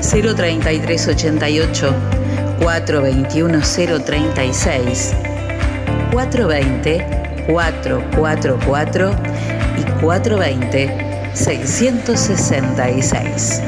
03388 421 036 420 444 y 420 666.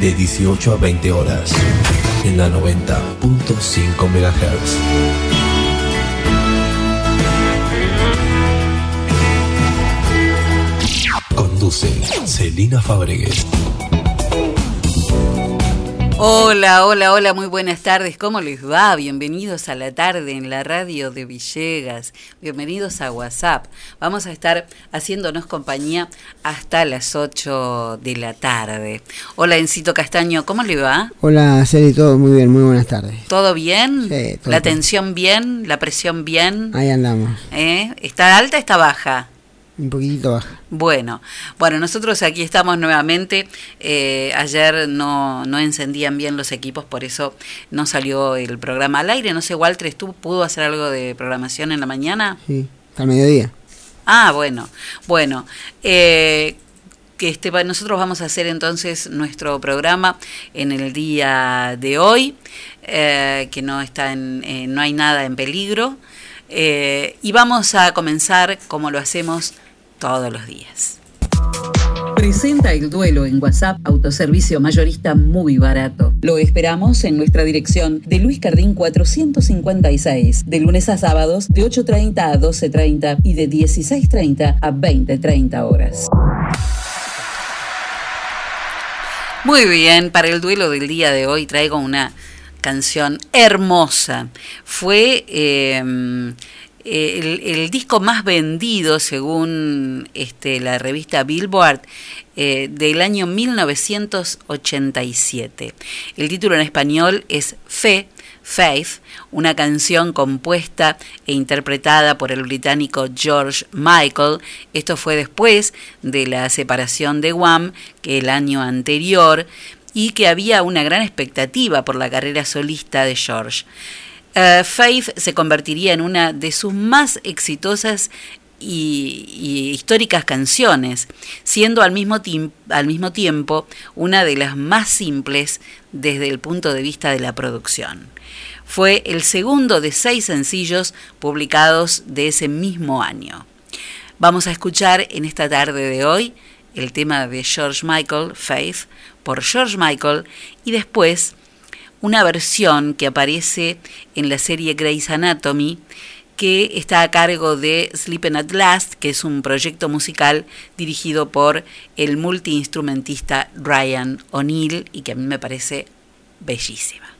De 18 a 20 horas, en la 90.5 MHz. Conduce Celina Fabregues. Hola, hola, hola, muy buenas tardes. ¿Cómo les va? Bienvenidos a la tarde en la radio de Villegas. Bienvenidos a WhatsApp. Vamos a estar haciéndonos compañía hasta las 8 de la tarde. Hola, Encito Castaño, ¿cómo le va? Hola, Celi, todo muy bien, muy buenas tardes. ¿Todo bien? Sí, todo ¿La tensión bien? ¿La presión bien? Ahí andamos. ¿Eh? ¿Está alta está baja? Un poquito baja. Bueno, bueno, nosotros aquí estamos nuevamente. Eh, ayer no, no encendían bien los equipos, por eso no salió el programa al aire. No sé, Walter, ¿tú pudo hacer algo de programación en la mañana? Sí, al mediodía. Ah, bueno, bueno. Eh, que este, nosotros vamos a hacer entonces nuestro programa en el día de hoy, eh, que no está en, no hay nada en peligro. y vamos a comenzar como lo hacemos todos los días. Presenta el duelo en WhatsApp, autoservicio mayorista muy barato. Lo esperamos en nuestra dirección de Luis Cardín 456, de lunes a sábados de 8.30 a 12.30 y de 16.30 a 20.30 horas. Muy bien, para el duelo del día de hoy traigo una canción hermosa. Fue... Eh, el, disco más vendido, según este, la revista Billboard, eh, del año 1987. El título en español es Fe, Faith, una canción compuesta e interpretada por el británico George Michael. Esto fue después de la separación de Wham, que el año anterior, y que había una gran expectativa por la carrera solista de George. Eh, Faith se convertiría en una de sus más exitosas y, históricas canciones, siendo al mismo tiempo una de las más simples desde el punto de vista de la producción. Fue el segundo de seis sencillos publicados de ese mismo año. Vamos a escuchar en esta tarde de hoy el tema de George Michael, Faith, por George Michael, y después una versión que aparece en la serie Grey's Anatomy, que está a cargo de Sleeping at Last, que es un proyecto musical dirigido por el multiinstrumentista Ryan O'Neill y que a mí me parece bellísima.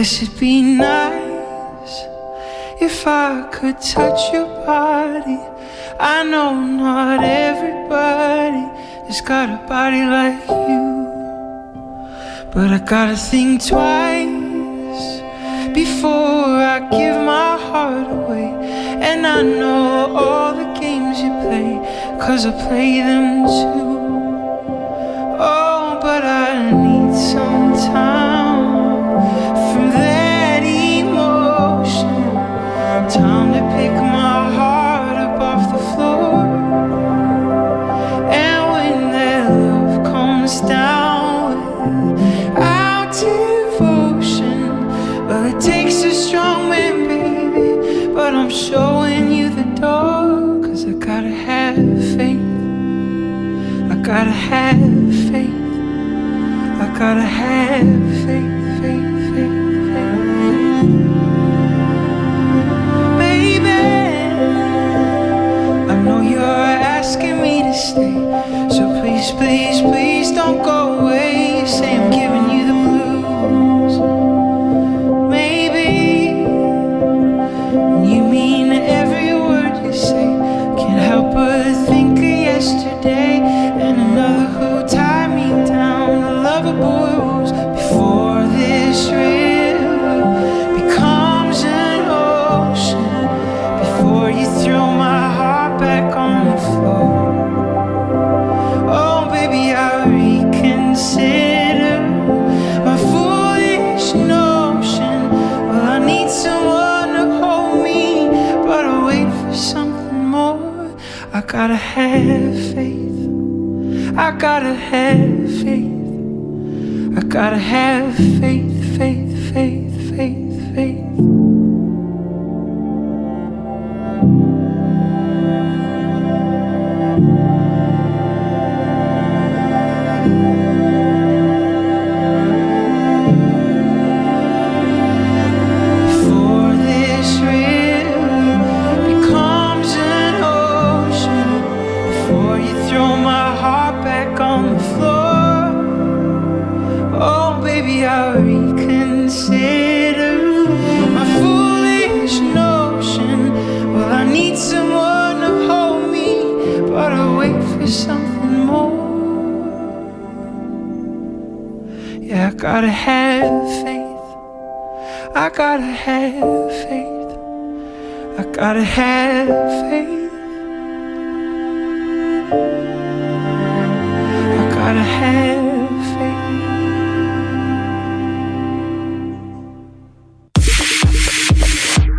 Guess it'd be nice if I could touch your body. I know not everybody has got a body like you, but I gotta think twice before I give my heart away. And I know all the games you play, cause I play them too. Oh, gotta have faith. I gotta have faith. stay. So please, please, please don't go. Gotta have faith. I gotta have faith. I gotta have faith, faith, faith, faith, faith. Gotta have faith. I gotta have faith. I gotta have faith. I gotta have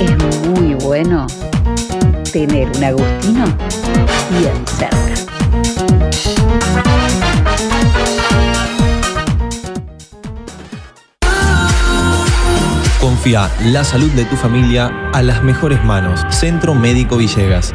es muy bueno tener un Agustino bien cerca. Confía la salud de tu familia a las mejores manos. Centro Médico Villegas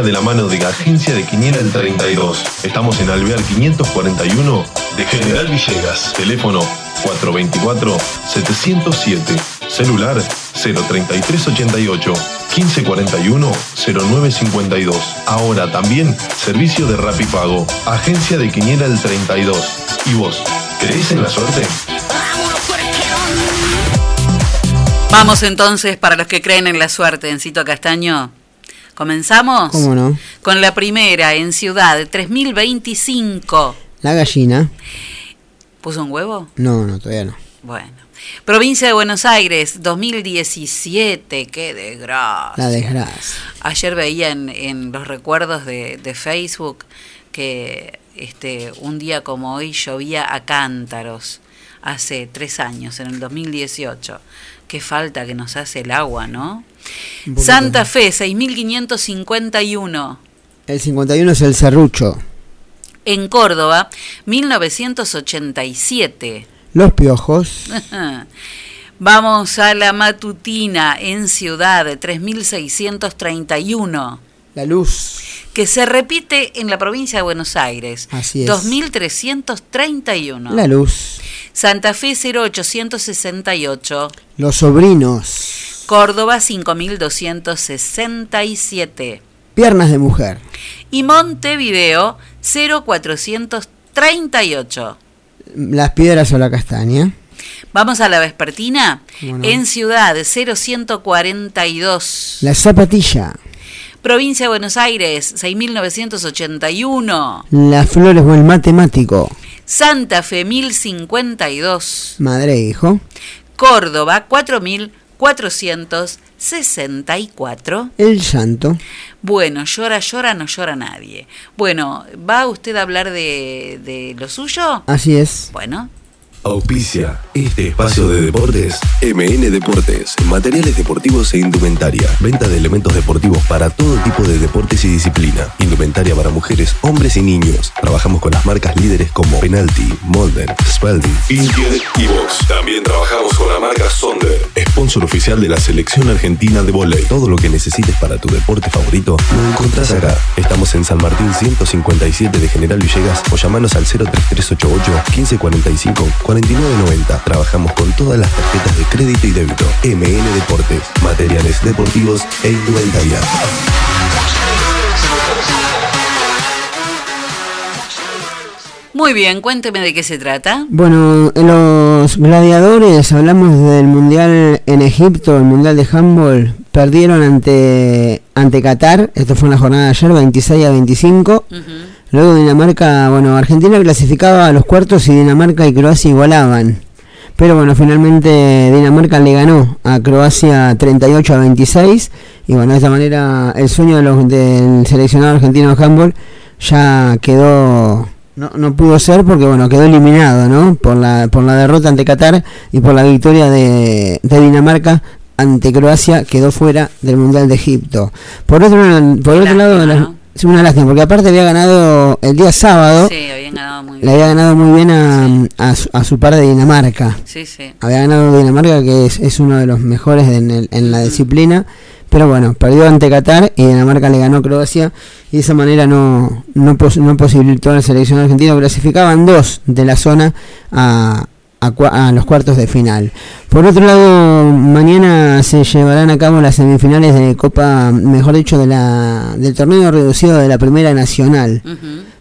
De la mano de la Agencia de Quiniela el 32. Estamos en Alvear 541 de General Villegas. Teléfono 424-707. Celular 03388 1541 0952. Ahora también servicio de Rapipago. Agencia de Quiniela el 32. ¿Y vos? ¿Crees en la suerte? Vamos entonces para los que creen en la suerte, Encito Castaño. ¿Comenzamos? ¿Cómo no? Con la primera en Ciudad, 3025. La gallina. ¿Puso un huevo? No, no, todavía no. Bueno. Provincia de Buenos Aires, 2017. Qué desgracia. La desgracia. Ayer veía en, en los recuerdos de, de Facebook que este, un día como hoy llovía a cántaros. Hace tres años, en el 2018. Qué falta que nos hace el agua, ¿no? Santa Fe, 6551. El 51 es el serrucho. En Córdoba, 1987. Los piojos. Vamos a la matutina en Ciudad, 3631. La luz. Que se repite en la provincia de Buenos Aires. Así es. 2331. La luz. Santa Fe 0868. Los sobrinos. Córdoba 5267. Piernas de mujer. Y Montevideo 0438. Las piedras o la castaña. Vamos a la vespertina. En Ciudad 0142. La zapatilla. Provincia de Buenos Aires 6981. Las flores o el matemático. Santa Fe 1052. Madre e hijo. Córdoba 4464. El llanto. Bueno, llora, llora, no llora nadie. Bueno, ¿va usted a hablar de, de lo suyo? Así es. Bueno, Auspicia este espacio de deportes MN Deportes, materiales deportivos e indumentaria. Venta de elementos deportivos para todo tipo de deportes y disciplina. Indumentaria para mujeres, hombres y niños. Trabajamos con las marcas líderes como Penalty, Molden, Spalding, Intier y Box. También trabajamos con la marca Sonder, sponsor oficial de la selección argentina de volei. Todo lo que necesites para tu deporte favorito lo encontrás acá. Estamos en San Martín 157 de General Villegas o llamanos al 03388 1545 4990. Trabajamos con todas las tarjetas de crédito y débito. MN Deportes, materiales deportivos e indumentaria. muy bien, cuénteme de qué se trata. Bueno, en los gladiadores hablamos del mundial en Egipto, el mundial de handball. Perdieron ante ante Qatar. Esto fue en la jornada de ayer, 26 a 25. Ujú. Luego Dinamarca, bueno, Argentina clasificaba a los cuartos y Dinamarca y Croacia igualaban. Pero bueno, finalmente Dinamarca le ganó a Croacia 38 a 26. Y bueno, de esta manera el sueño de los, del seleccionado argentino de handball ya quedó. No, no pudo ser porque bueno quedó eliminado ¿no? por la por la derrota ante Qatar y por la victoria de, de Dinamarca ante Croacia quedó fuera del mundial de Egipto por otro por otro lado. Es una lástima porque aparte había ganado el día sábado Sí, habían ganado muy le bien. había ganado muy bien a, a, su, a su par de Dinamarca Sí, sí. había ganado Dinamarca que es, es uno de los mejores en, el- en la disciplina pero bueno perdió ante Qatar y Dinamarca le ganó a Croacia y de esa manera no no, pos- no posibilitó a la selección argentina clasificaban dos de la zona a, a a los cuartos de final por otro lado mañana se llevarán a cabo las semifinales de Copa mejor dicho de la del torneo reducido de la Primera Nacional.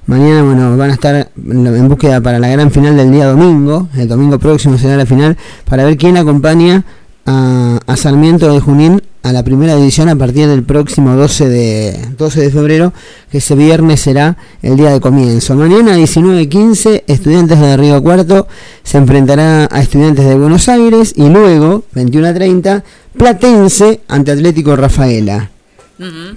Mañana, bueno, van a estar en búsqueda para la gran final del día domingo. El domingo próximo será la final para ver quién acompaña a, a Sarmiento de Junín a la primera división a partir del próximo 12 de 12 de febrero, que ese viernes será el día de comienzo. Mañana 19:15 Estudiantes de Río Cuarto se enfrentará a Estudiantes de Buenos Aires y luego 21:30 Platense ante Atlético Rafaela.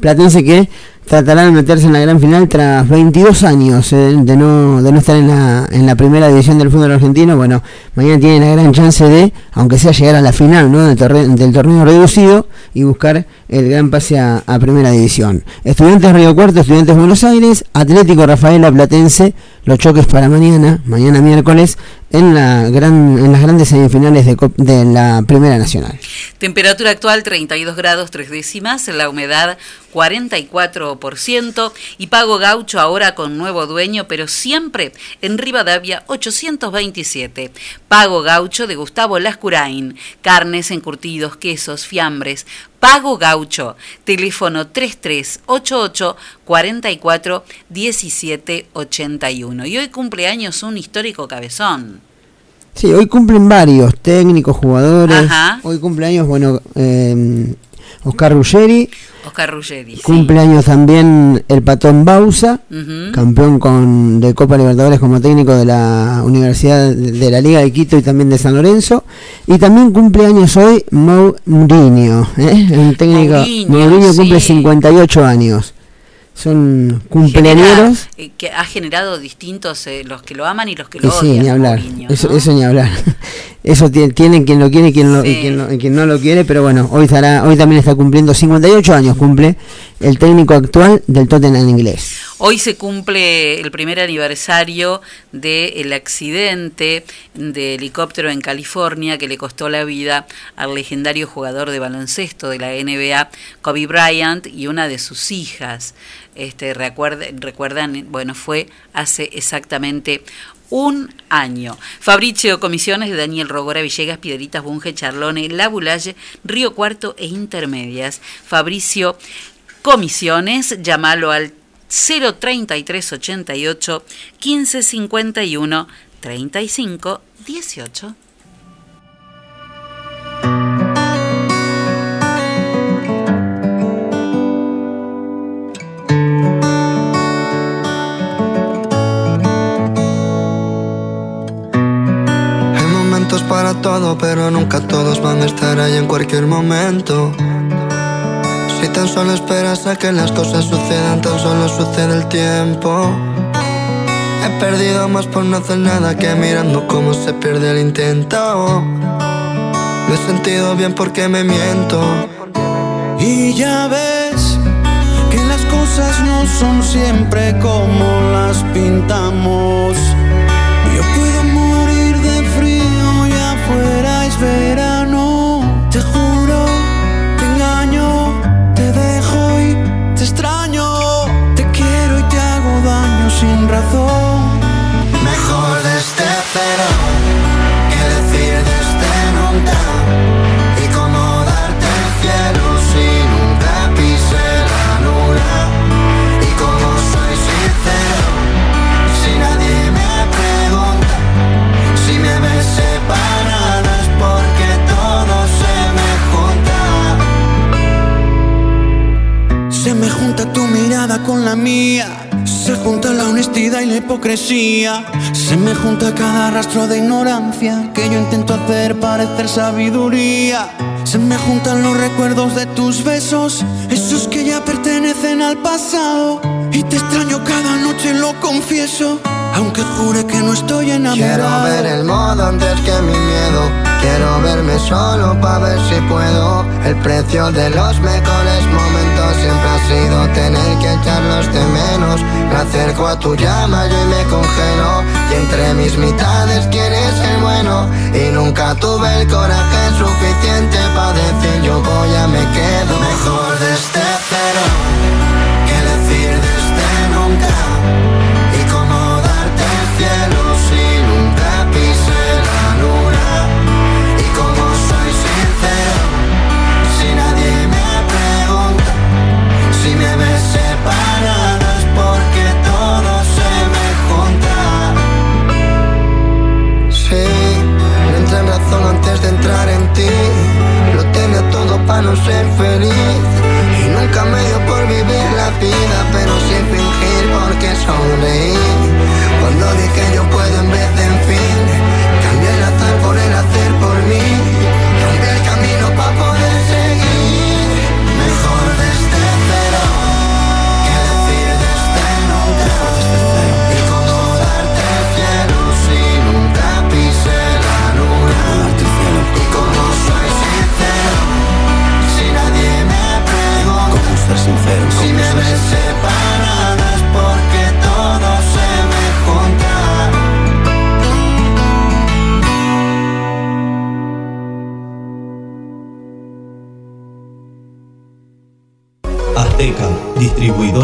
Platense que tratará de meterse en la gran final tras 22 años eh, de no de no estar en la, en la primera división del fútbol argentino. Bueno, mañana tiene la gran chance de, aunque sea llegar a la final ¿no? del, del torneo reducido y buscar el gran pase a, a primera división. Estudiantes Río Cuarto, Estudiantes Buenos Aires, Atlético Rafaela Platense, los choques para mañana, mañana miércoles, en las grandes semifinales de la Primera Nacional. Temperatura actual 32 grados 3 décimas, la humedad 44% y Pago Gaucho ahora con nuevo dueño, pero siempre en Rivadavia 827. Pago Gaucho de Gustavo Lascurain, carnes, encurtidos, quesos, fiambres. Pago Gaucho, teléfono 3388 44 17 81. Y hoy cumpleaños un histórico cabezón. Sí, hoy cumplen varios técnicos, jugadores. Hoy cumpleaños, bueno, eh, Oscar Ruggeri. Oscar Ruggeri. Cumpleaños también el Patón Bausa, campeón con, de Copa Libertadores como técnico de la Universidad de la Liga de Quito y también de San Lorenzo. Y también cumpleaños hoy Mourinho, ¿eh? el técnico Mourinho, cumple 58 años son cumpleaños. Eh, que ha generado distintos, eh, los que lo aman y los que lo sí, odian. Ni hablar. eso, ni hablar. Eso tiene, quien lo quiere y quien, lo, quien, no lo quiere, pero bueno, hoy, estará, hoy también está cumpliendo 58 años, cumple el técnico actual del Tottenham inglés. Hoy se cumple el primer aniversario del accidente de helicóptero en California que le costó la vida al legendario jugador de baloncesto de la NBA, Kobe Bryant, y una de sus hijas. Este, recuerdan, bueno, fue hace exactamente un año. Fabricio Comisiones de Daniel Rogora, Villegas, Piedritas, Bunge, Charlone, La Bulalle, Río Cuarto e Intermedias. Fabricio Comisiones, llámalo al 03388 1551 35 18. para todo, pero nunca todos van a estar ahí en cualquier momento. Si tan solo esperas a que las cosas sucedan, tan solo sucede el tiempo. He perdido más por no hacer nada que mirando cómo se pierde el intento. Me he sentido bien porque me miento. Y ya ves que las cosas no son siempre como las pintamos. Con la mía. Se junta la honestidad y la hipocresía. Se me junta cada rastro de ignorancia que yo intento hacer parecer sabiduría. Se me juntan los recuerdos de tus besos, esos que ya pertenecen al pasado. Y te extraño cada noche, lo confieso, aunque jure que no estoy enamorado. Quiero ver el modo antes que mi miedo. Quiero verme solo para ver si puedo. El precio de los mejores momentos siempre ha sido tener que echarlos de menos. Me acerco a tu llama yo y me congelo. Y entre mis mitades quién es el bueno. Y nunca tuve el coraje suficiente para decir yo voy a me quedo. Mejor desde cero que decir desde nunca. Para no ser feliz. Y nunca me dio por vivir la vida, pero sin fingir porque sonreí. Cuando dije yo puedo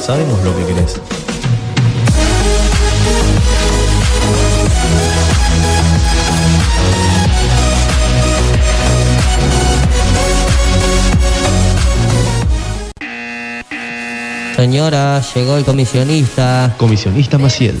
Sabemos lo que querés. Señora, llegó el comisionista. Comisionista Maciel.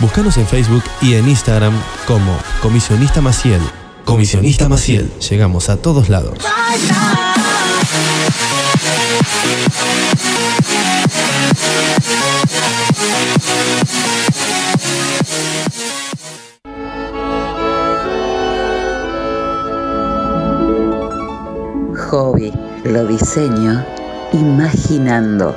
Búscanos en Facebook y en Instagram como Comisionista Maciel. Comisionista Maciel. Llegamos a todos lados. Hobby, lo diseño imaginando.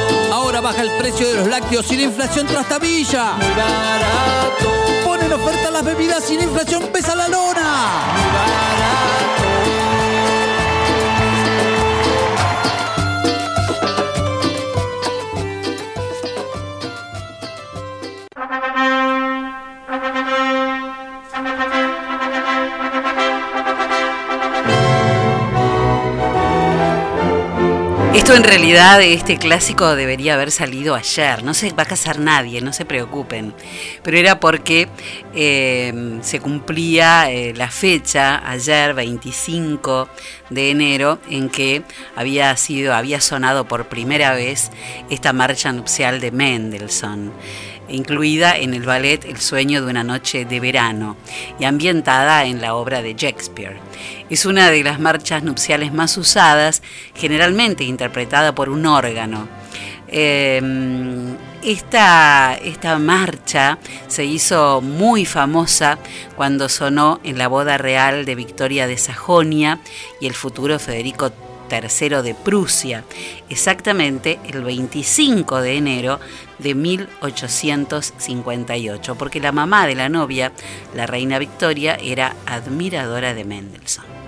baja el precio de los lácteos sin inflación trastabilla. Muy barato. Pone en oferta las bebidas sin inflación pesa la lona. Muy barato. Esto en realidad, este clásico debería haber salido ayer. No se va a casar nadie, no se preocupen. Pero era porque eh, se cumplía eh, la fecha, ayer, 25 de enero, en que había sido, había sonado por primera vez esta marcha nupcial de Mendelssohn incluida en el ballet El sueño de una noche de verano y ambientada en la obra de Shakespeare. Es una de las marchas nupciales más usadas, generalmente interpretada por un órgano. Em, esta, esta, marcha se hizo muy famosa cuando sonó en la boda real de Victoria de Sajonia y el futuro Federico III de Prusia, exactamente el 25 de enero de 1858, porque la mamá de la novia, la reina Victoria, era admiradora de Mendelssohn.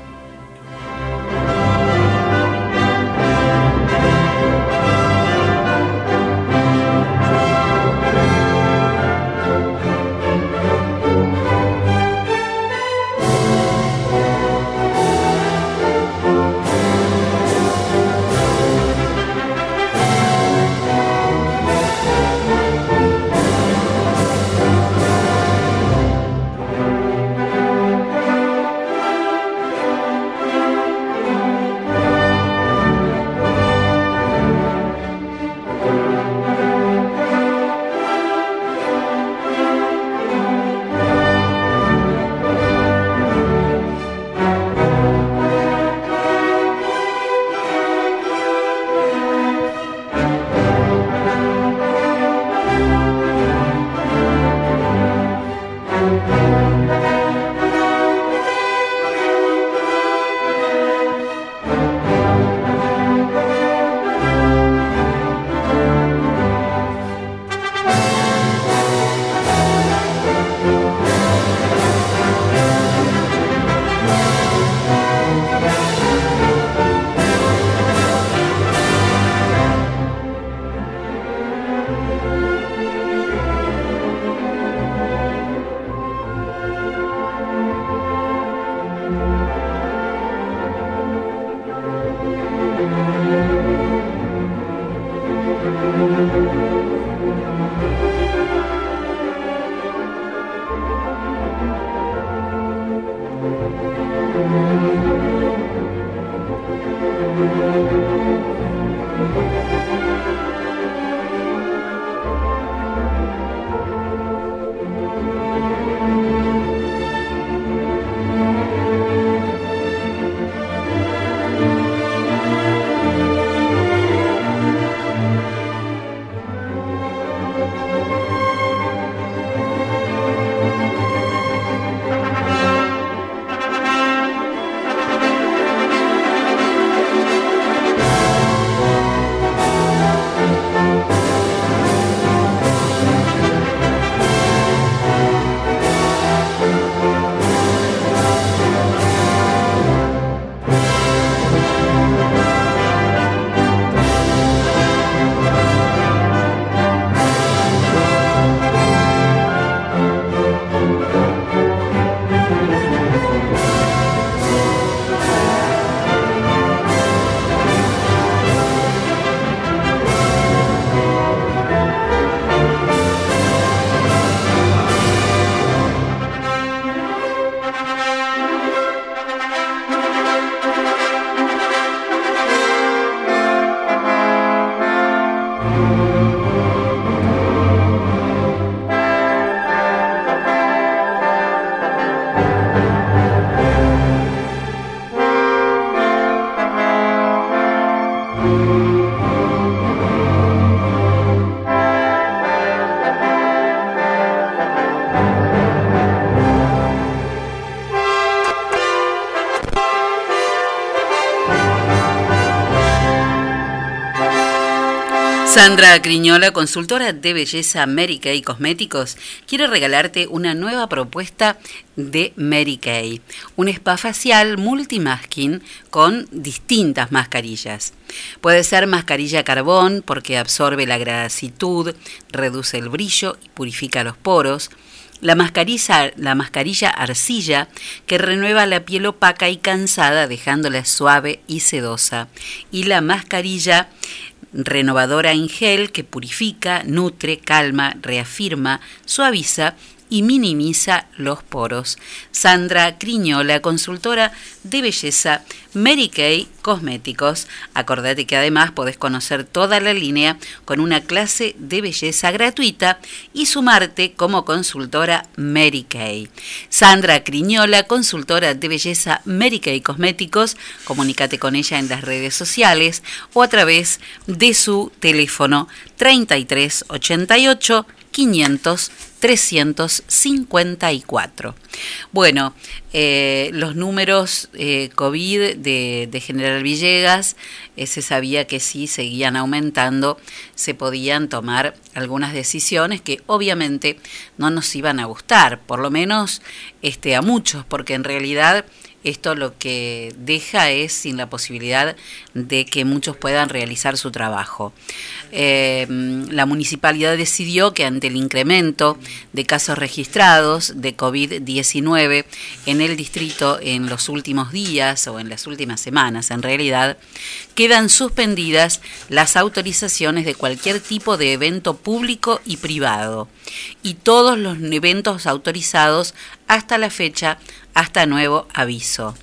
Sandra Criñola, consultora de belleza Mary Kay Cosméticos, quiere regalarte una nueva propuesta de Mary Kay, un spa facial multimasking con distintas mascarillas. Puede ser mascarilla carbón porque absorbe la grasitud, reduce el brillo y purifica los poros La mascarilla, la mascarilla arcilla que renueva la piel opaca y cansada dejándola suave y sedosa. Y la mascarilla renovadora en gel que purifica, nutre, calma, reafirma, suaviza y minimiza los poros. Sandra Criñola, consultora de belleza Mary Kay Cosméticos. Acordate que además podés conocer toda la línea con una clase de belleza gratuita y sumarte como consultora Mary Kay. Sandra Criñola, consultora de belleza Mary Kay Cosméticos. Comunícate con ella en las redes sociales o a través de su teléfono 3388 500 354. Bueno, eh, los números eh, COVID de, General Villegas, eh, se sabía que si seguían aumentando, se podían tomar algunas decisiones que obviamente no nos iban a gustar, por lo menos este, a muchos, porque en realidad esto lo que deja es sin la posibilidad de que muchos puedan realizar su trabajo. Eh, la municipalidad decidió que ante el incremento de casos registrados de COVID-19 en el distrito en los últimos días o en las últimas semanas, en realidad, quedan suspendidas las autorizaciones de cualquier tipo de evento público y privado y todos los eventos autorizados hasta la fecha hasta nuevo aviso.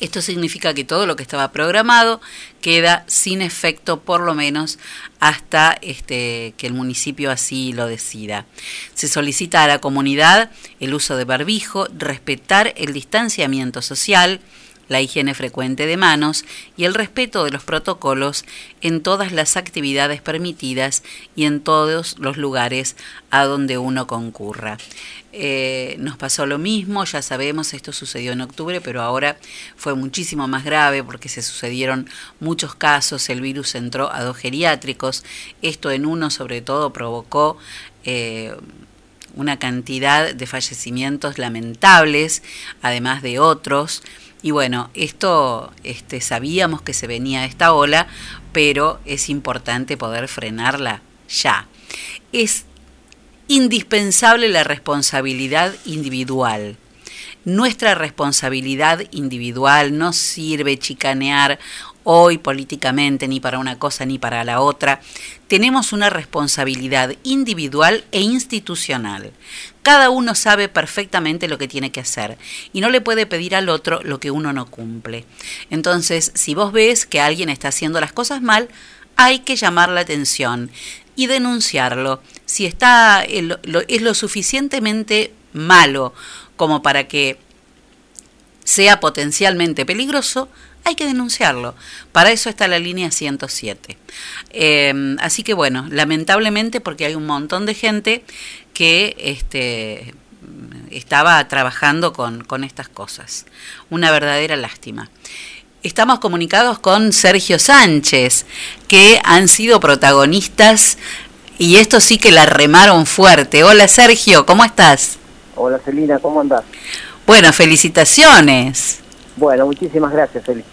Esto significa que todo lo que estaba programado queda sin efecto por lo menos hasta este, que el municipio así lo decida. Se solicita a la comunidad el uso de barbijo, respetar el distanciamiento social, la higiene frecuente de manos y el respeto de los protocolos en todas las actividades permitidas y en todos los lugares a donde uno concurra. Eh, nos pasó lo mismo, ya sabemos, esto sucedió en octubre, pero ahora fue muchísimo más grave porque se sucedieron muchos casos, el virus entró a dos geriátricos, esto en uno sobre todo provocó... Eh, una cantidad de fallecimientos lamentables, además de otros. Y bueno, esto este, sabíamos que se venía esta ola, pero es importante poder frenarla ya. Es indispensable la responsabilidad individual. Nuestra responsabilidad individual no sirve chicanear hoy políticamente ni para una cosa ni para la otra. Tenemos una responsabilidad individual e institucional. Cada uno sabe perfectamente lo que tiene que hacer y no le puede pedir al otro lo que uno no cumple. Entonces, si vos ves que alguien está haciendo las cosas mal, hay que llamar la atención y denunciarlo. Si está es lo suficientemente malo como para que sea potencialmente peligroso, hay que denunciarlo. Para eso está la línea 107. Eh, así que bueno, lamentablemente porque hay un montón de gente que este, estaba trabajando con, con estas cosas. Una verdadera lástima. Estamos comunicados con Sergio Sánchez, que han sido protagonistas y esto sí que la remaron fuerte. Hola Sergio, ¿cómo estás? Hola Celina, ¿cómo andás? Bueno, felicitaciones. Bueno, muchísimas gracias, Feliz.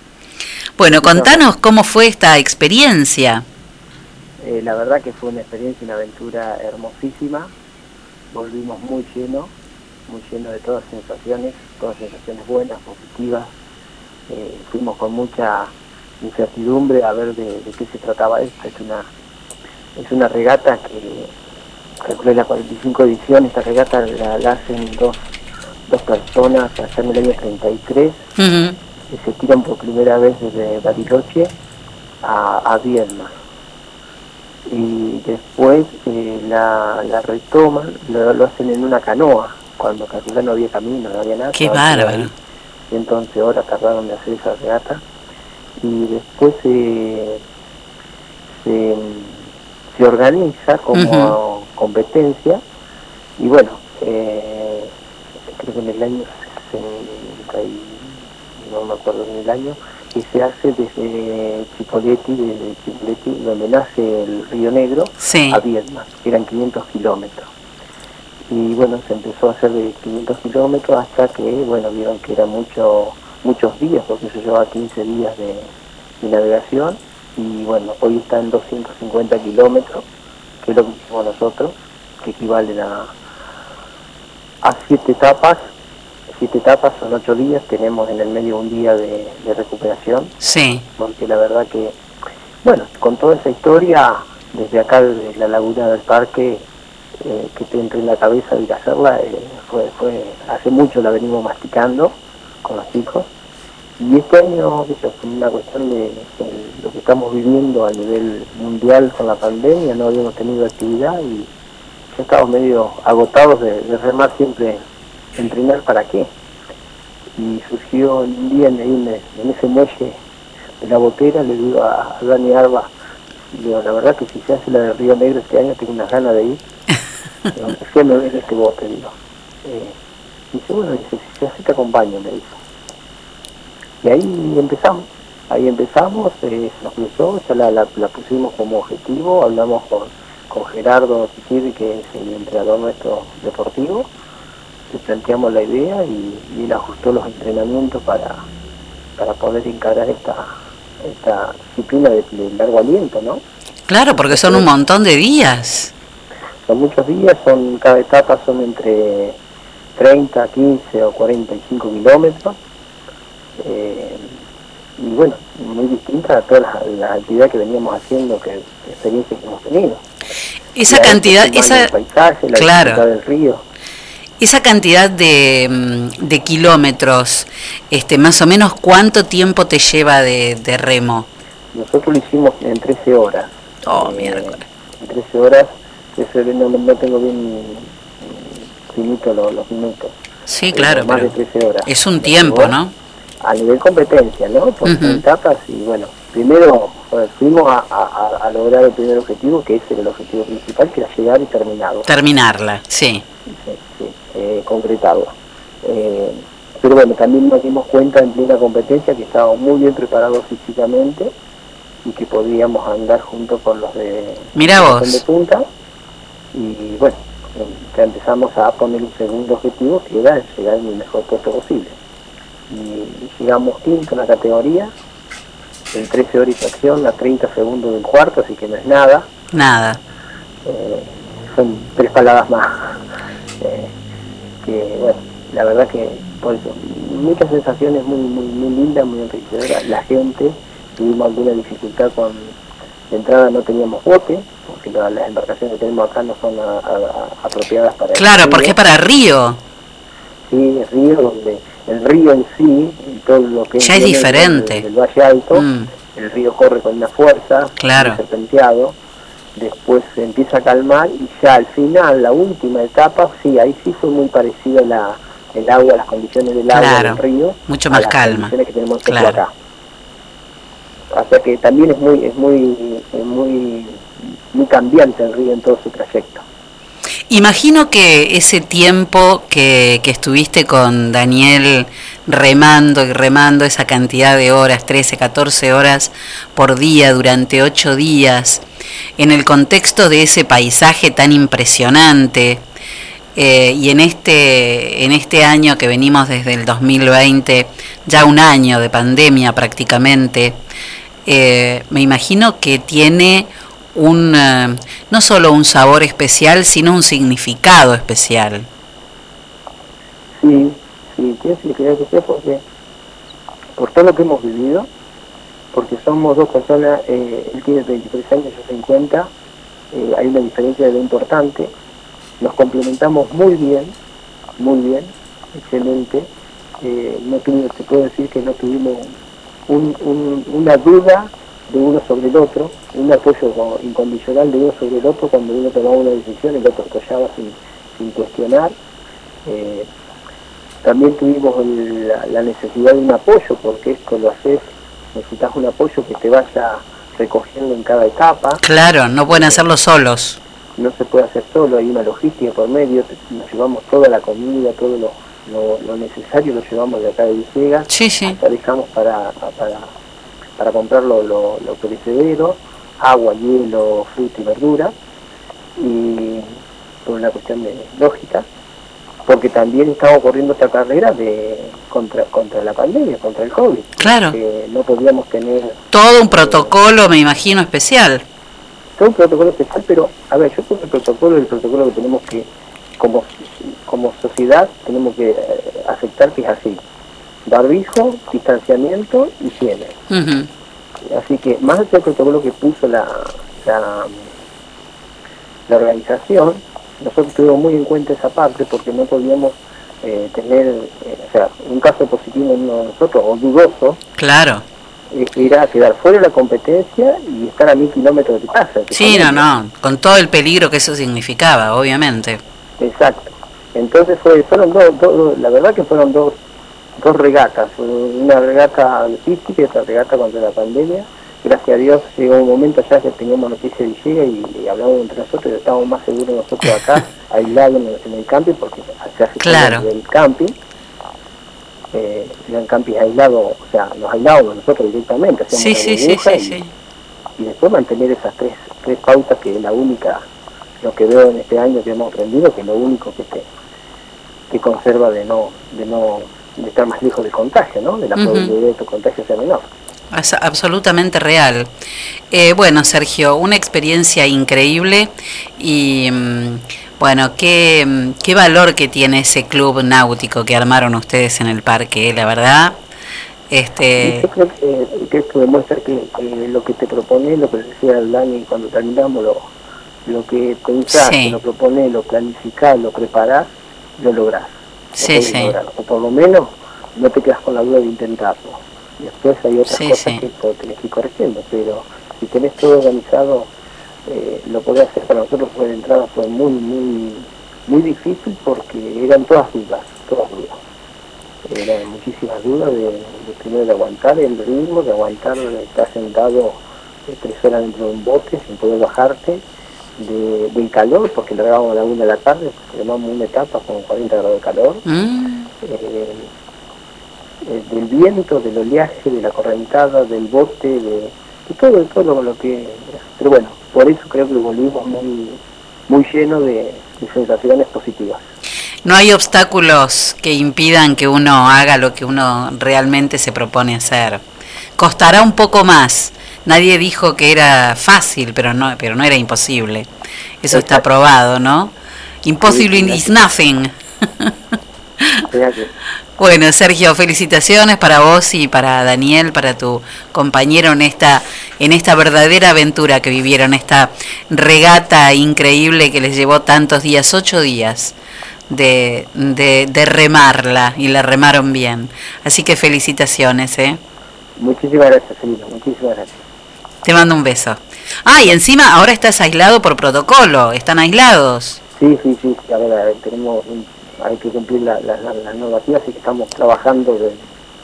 Bueno, contanos cómo fue esta experiencia. Eh, la verdad que fue una experiencia, una aventura hermosísima. Volvimos muy lleno, muy lleno de todas sensaciones, todas sensaciones buenas, positivas. Eh, fuimos con mucha incertidumbre a ver de, qué se trataba esto. Es una, es una regata que calculé la 45 edición, esta regata la, hacen dos, dos personas allá en el año 33, que se tiran por primera vez desde Bariloche a, a Viedma. Y después eh, la, la, retoman, lo, hacen en una canoa, cuando calculé no había camino, no había nada. ¡Qué bárbaro! entonces horas tardaron de hacer esa regata. Y después se, se, organiza como competencia y bueno, eh, creo que en el año 60 no me acuerdo en el año, que se hace desde Chipoletti, desde Chipoletti, donde nace el Río Negro, a Viedma, eran 500 kilómetros. Y bueno, se empezó a hacer de 500 kilómetros hasta que, bueno, vieron que eran mucho, muchos días, porque se llevaba 15 días de, navegación, y bueno, hoy está en 250 kilómetros, que es lo que hicimos nosotros, que equivalen a, a siete etapas. Siete etapas son ocho días, tenemos en el medio un día de, de recuperación. Sí. Porque la verdad que, bueno, con toda esa historia, desde acá, desde la laguna del parque, eh, que te entre en la cabeza de ir a hacerla, eh, fue, fue, hace mucho la venimos masticando con los chicos. Y este año, eso, es una cuestión de, de lo que estamos viviendo a nivel mundial con la pandemia, no habíamos tenido actividad y ya estábamos medio agotados de, de remar siempre, entrenar para qué. Y surgió un día en, en, en ese muelle de la botera, le digo a, Dani Arba, digo, la verdad que si se hace la del Río Negro este año tengo unas ganas de ir. Digo, ¿Qué me ves este bote? Digo. Eh, dice, bueno, dice, si se hace te acompaño, me dijo. Y ahí empezamos, ahí empezamos, eh, se nos cruzó, ya la, la, la pusimos como objetivo, hablamos con, con Gerardo Siciri, que es el entrenador nuestro deportivo, le planteamos la idea y, y él ajustó los entrenamientos para, para poder encarar esta, esta disciplina de, de largo aliento, ¿no? Claro, porque son un montón de días. Son muchos días, son cada etapa son entre 30, 15 o 45 kilómetros. Eh, y bueno, muy distinta a todas las, las actividades que veníamos haciendo, que experiencias que hemos tenido. Esa cantidad, esa, el paisaje, la claro. del río. Esa cantidad de, mm, de kilómetros, este, más o menos, ¿cuánto tiempo te lleva de, de remo? Nosotros lo hicimos en 13 horas. Oh, Eh, miércoles. En 13 horas, 13 horas, no, no tengo bien mm, finito los, los minutos. Sí, Eh, claro, más pero de 13 horas. es un tiempo, ¿no? A nivel competencia, ¿no? Por etapas y bueno, primero eh, fuimos a, a- a- a lograr el primer objetivo, que ese era el objetivo principal, que era llegar y terminarlo. Terminarla, sí. sí, sí, eh, concretarlo. Eh, pero bueno, también nos dimos cuenta en plena competencia que estábamos muy bien preparados físicamente y que podíamos andar junto con los de, Mirá los vos. de punta. Y bueno, ya empezamos a poner un segundo objetivo que era llegar en el mejor puesto posible. Y llegamos quinto en la categoría, en 13 horas y fracción, a 30 segundos del cuarto, así que no es nada. Nada. Eh, son tres palabras más. Eh, que bueno, la verdad que por eso, muchas sensaciones muy, muy, muy lindas, muy enriquecedoras. La gente, tuvimos alguna dificultad con de entrada no teníamos bote, porque la- las embarcaciones que tenemos acá no son a- apropiadas para el Claro, río. porque para Río Sí, el río, donde el río en sí, y todo lo que Ya es diferente. Del, del Valle Alto, Mm. el río corre con una fuerza, Claro. serpenteado, después se empieza a calmar y ya al final, la última etapa, sí, ahí sí fue muy parecido la, el agua, las condiciones del agua Claro, del río, mucho a más las calma. condiciones que tenemos Claro. acá. O sea que también es muy, es muy, es muy, muy cambiante el río en todo su trayecto. Imagino que ese tiempo que, que estuviste con Daniel remando y remando esa cantidad de horas, 13, 14 horas por día durante 8 días, en el contexto de ese paisaje tan impresionante, eh, y en este, en este año que venimos desde el 2020, ya un año de pandemia prácticamente, eh, me imagino que tiene un eh, no solo un sabor especial, sino un significado especial. Sí, sí, tiene significado especial porque por todo lo que hemos vivido, porque somos dos personas, eh, él tiene 23 años, yo 50, eh, hay una diferencia de edad importante, nos complementamos muy bien, muy bien, excelente, eh, no tuvimos, te puedo decir que no tuvimos un- un- una duda de uno sobre el otro, un apoyo co- incondicional de uno sobre el otro, cuando uno tomaba una decisión el otro apoyaba sin, sin cuestionar. Eh, también tuvimos el- la, la necesidad de un apoyo, porque esto lo haces, necesitas un apoyo que te vaya recogiendo en cada etapa, Claro, no pueden hacerlo solos. no se puede hacer solo, hay una logística por medio, nos llevamos toda la comida, todo lo, lo, lo necesario lo llevamos de acá de Villegas, Sí, sí. dejamos para, para, para comprar lo, lo, lo perecedero, agua, hielo, fruta y verdura, y por una cuestión de lógica, porque también estamos corriendo esta carrera de contra, contra la pandemia, contra el COVID, Claro. que no podíamos tener Todo un protocolo, me imagino, especial. todo un protocolo especial, pero a ver, yo creo que el protocolo es el protocolo que tenemos que, como, como sociedad tenemos que eh, aceptar que es así. Barbijo, distanciamiento y higiene. Así que más allá del protocolo que puso la, la, la organización, nosotros tuvimos muy en cuenta esa parte porque no podíamos eh, tener, eh, o sea, un caso positivo en uno de nosotros o dudoso. Claro. era quedar fuera de la competencia y estar a mil kilómetros de casa. Sí, no, no, con todo el peligro que eso significaba, obviamente. Exacto. Entonces fue, fueron dos, dos- la verdad que fueron dos, dos regatas, una regata logística y otra regata contra la pandemia. Gracias a Dios llegó un momento ya que teníamos noticias de Villega y, y hablamos entre nosotros y estábamos más seguros nosotros acá, aislados en, el- en el camping, porque se hace Claro. del camping. Eh, eran campings aislados, o sea, nos aislábamos nosotros directamente, Sí, sí, sí, y- sí. y después mantener esas tres, tres pautas que es la única, lo que veo en este año que hemos aprendido, que es lo único que te, que conserva de no, de no, de estar más lejos del contagio, ¿no? De la probabilidad de que tu contagio sea menor. Es absolutamente real. Eh, bueno, Sergio, una experiencia increíble y mm, bueno, qué, mm, qué valor que tiene ese club náutico que armaron ustedes en el parque, eh, la verdad. Este, yo creo que, que esto demuestra que, que lo que te propone, lo que decía el Dani cuando terminamos, lo, lo que pensás, Sí. lo propones, lo planificás, lo preparás, lo lográs. Lo Sí, sí. lograr. O por lo menos no te quedas con la duda de intentarlo. Después hay otras Sí, cosas sí. que tenés que ir corrigiendo, pero si tenés todo organizado, eh, lo podés hacer. Para nosotros fue de entrada fue muy, muy, muy difícil porque eran todas dudas, todas dudas. Eran muchísimas dudas de, de primero de aguantar el ritmo, de aguantar estar sentado eh, tres horas dentro de un bote sin poder bajarte, de, del calor, porque largábamos a la una de la tarde, tomamos una etapa con 40 grados de calor, mm, eh, eh, del viento, del oleaje, de la correntada, del bote, de, de todo, de todo lo, que... Pero bueno, por eso creo que volvimos muy, muy llenos de, de sensaciones positivas. no hay obstáculos que impidan que uno haga lo que uno realmente se propone hacer. Costará un poco más. Nadie dijo que era fácil, pero no, pero no era imposible. Eso está probado, ¿no? Impossible Sí, is nothing. Bueno, Sergio, felicitaciones para vos y para Daniel, para tu compañero en esta en esta verdadera aventura que vivieron, esta regata increíble que les llevó tantos días, ocho días de, de, de remarla y la remaron bien. Así que felicitaciones, ¿eh? muchísimas gracias, Celina, muchísimas gracias. Te mando un beso. Ah, y encima ahora estás aislado por protocolo, están aislados. Sí, sí, sí, a ver, a ver, tenemos, un- hay que cumplir la- la- la- las normativas, así que estamos trabajando de,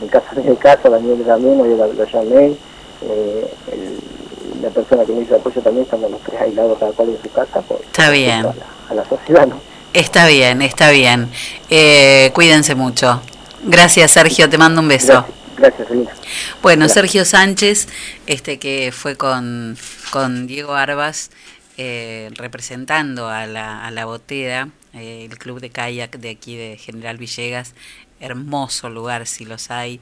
en casa de casa, Daniel también, hoy lo, lo llamé, eh, el- la persona que me hizo apoyo también, estamos los tres aislados cada cual en su casa, por, Está bien. a la, a la sociedad, ¿no? Está bien, está bien. Eh, cuídense mucho. Gracias, Sergio, te mando un beso. Gracias, gracias. Bueno, Gracias. Sergio Sánchez, este que fue con, con Diego Arbas eh, representando a la, a la botera, eh, el club de kayak de aquí de General Villegas, hermoso lugar si los hay.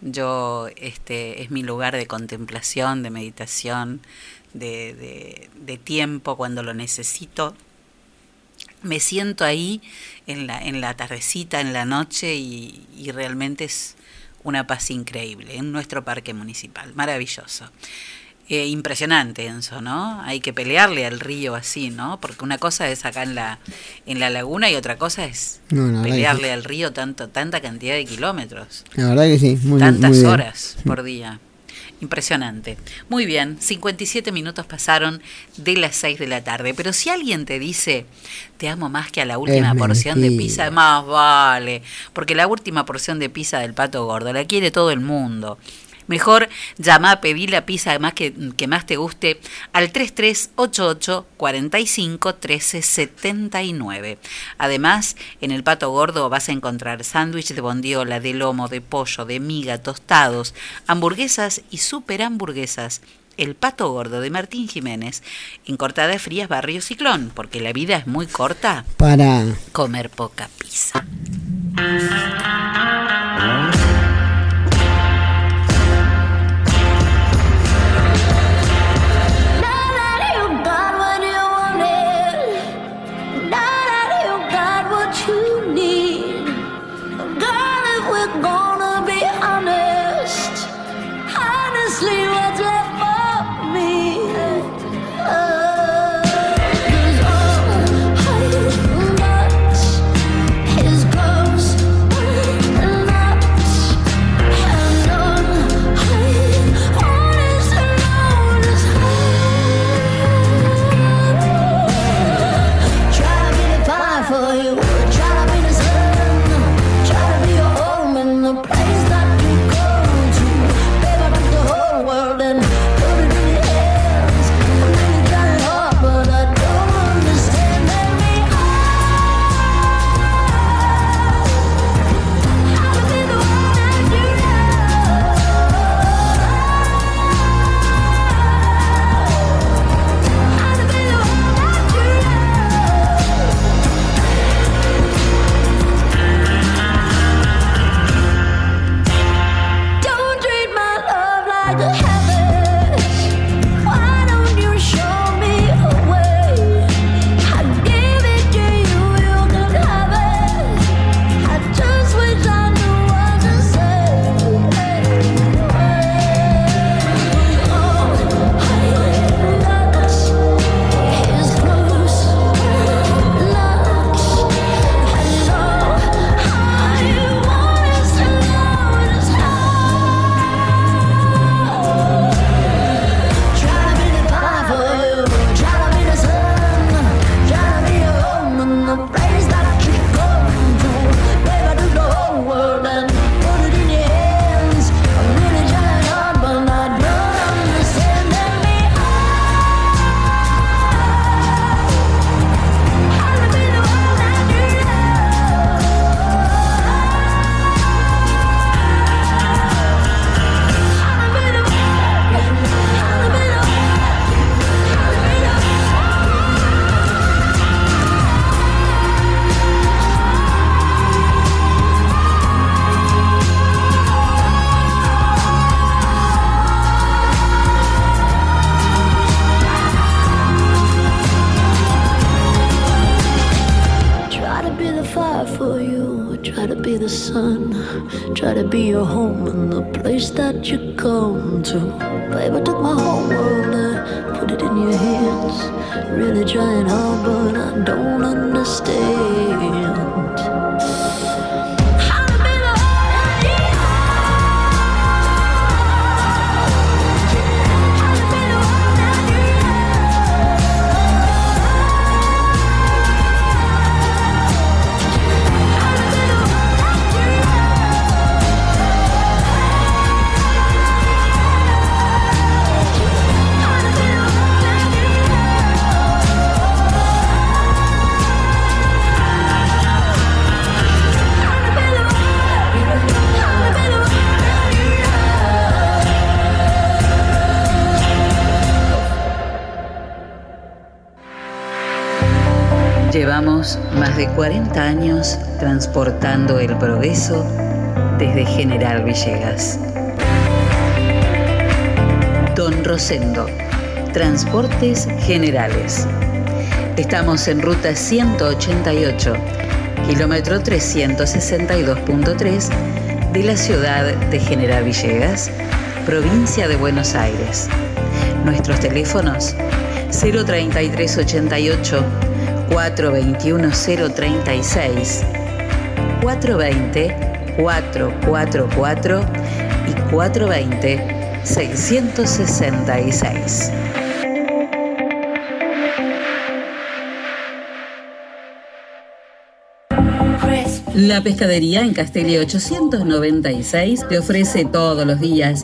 Yo, este, es mi lugar de contemplación, de meditación, de, de, tiempo cuando lo necesito. Me siento ahí en la, en la tardecita, en la noche y realmente es una paz increíble en nuestro parque municipal, maravilloso. Eh, impresionante, Enzo, ¿no? Hay que pelearle al río así, ¿no? Porque una cosa es acá en la, en la laguna y otra cosa es No, pelearle al río tanto, tanta cantidad de kilómetros, La verdad que sí, muy, tantas muy bien. horas por día. Impresionante. Muy bien, 57 minutos pasaron de las 6 de la tarde. Pero si alguien te dice, te amo más que a la última Es porción de pizza, más vale. Porque la última porción de pizza del pato gordo la quiere todo el mundo. Mejor llama a pedir la pizza más que, que más te guste al 3388 45 13 79. Además, en el Pato Gordo vas a encontrar sándwich de bondiola, de lomo, de pollo, de miga, tostados, hamburguesas y super hamburguesas. El Pato Gordo de Martín Jiménez, en Cortadas Frías, Barrio Ciclón, porque la vida es muy corta, Para. comer poca pizza. Transportando el progreso desde General Villegas. Don Rosendo, Transportes Generales. Estamos en ruta 188, kilómetro 362.3 de la ciudad de General Villegas, provincia de Buenos Aires. Nuestros teléfonos 03388 421 036 420 444 y 420 666. La pescadería en Castelli 896 te ofrece todos los días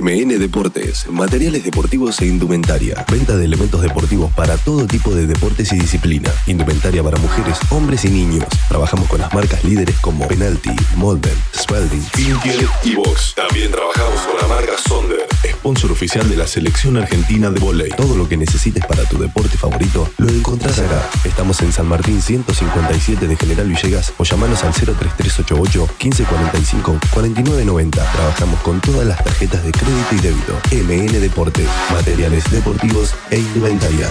MN Deportes, materiales deportivos e indumentaria. Venta de elementos deportivos para todo tipo de deportes y disciplina. Indumentaria para mujeres, hombres y niños. Trabajamos con las marcas líderes como Penalty, Molden, Spalding, Pintier y Box. También trabajamos con la marca Sonder, sponsor oficial de la selección argentina de volei. Todo lo que necesites para tu deporte favorito lo encontrás acá. Estamos en San Martín 157 de General Villegas o llamanos al 03388 1545 4990. Trabajamos con todas las tarjetas de crédito y débito. MN Deporte, materiales deportivos e indumentaria.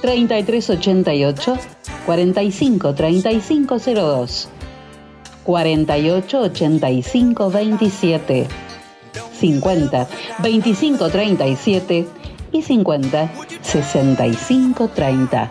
3388 45 3502 48 85 27 50 25 37 y 50 65 30.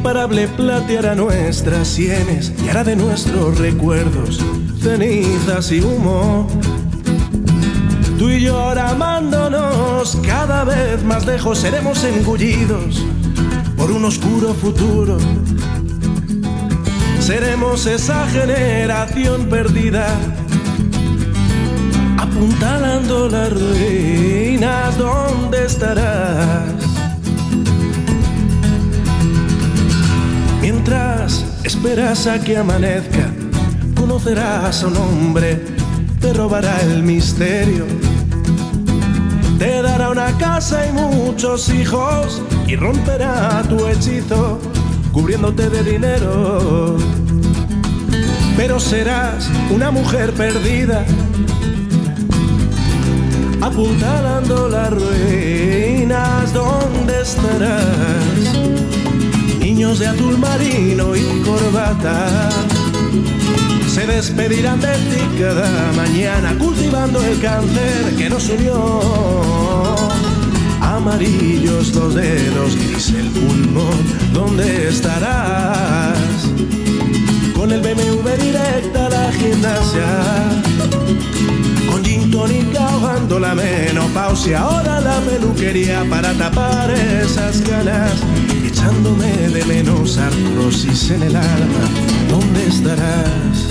Imparable plateará nuestras sienes y hará de nuestros recuerdos cenizas y humo. Tú y yo ahora amándonos, cada vez más lejos seremos engullidos por un oscuro futuro. Seremos esa generación perdida, apuntalando las ruinas, ¿dónde estarás? Mientras esperas a que amanezca, conocerás a un hombre, te robará el misterio. Te dará una casa y muchos hijos y romperá tu hechizo, cubriéndote de dinero. Pero serás una mujer perdida, apuntalando las ruinas, ¿dónde estarás? De azul marino y corbata se despedirán de ti cada mañana cultivando el cáncer que nos unió. Amarillos los dedos, gris el pulmón, ¿dónde estarás? Con el BMW directa a la gimnasia, con gin tonic ahogando la menopausia, ahora la peluquería para tapar esas ganas echándome de menos artrosis en el alma, ¿dónde estarás?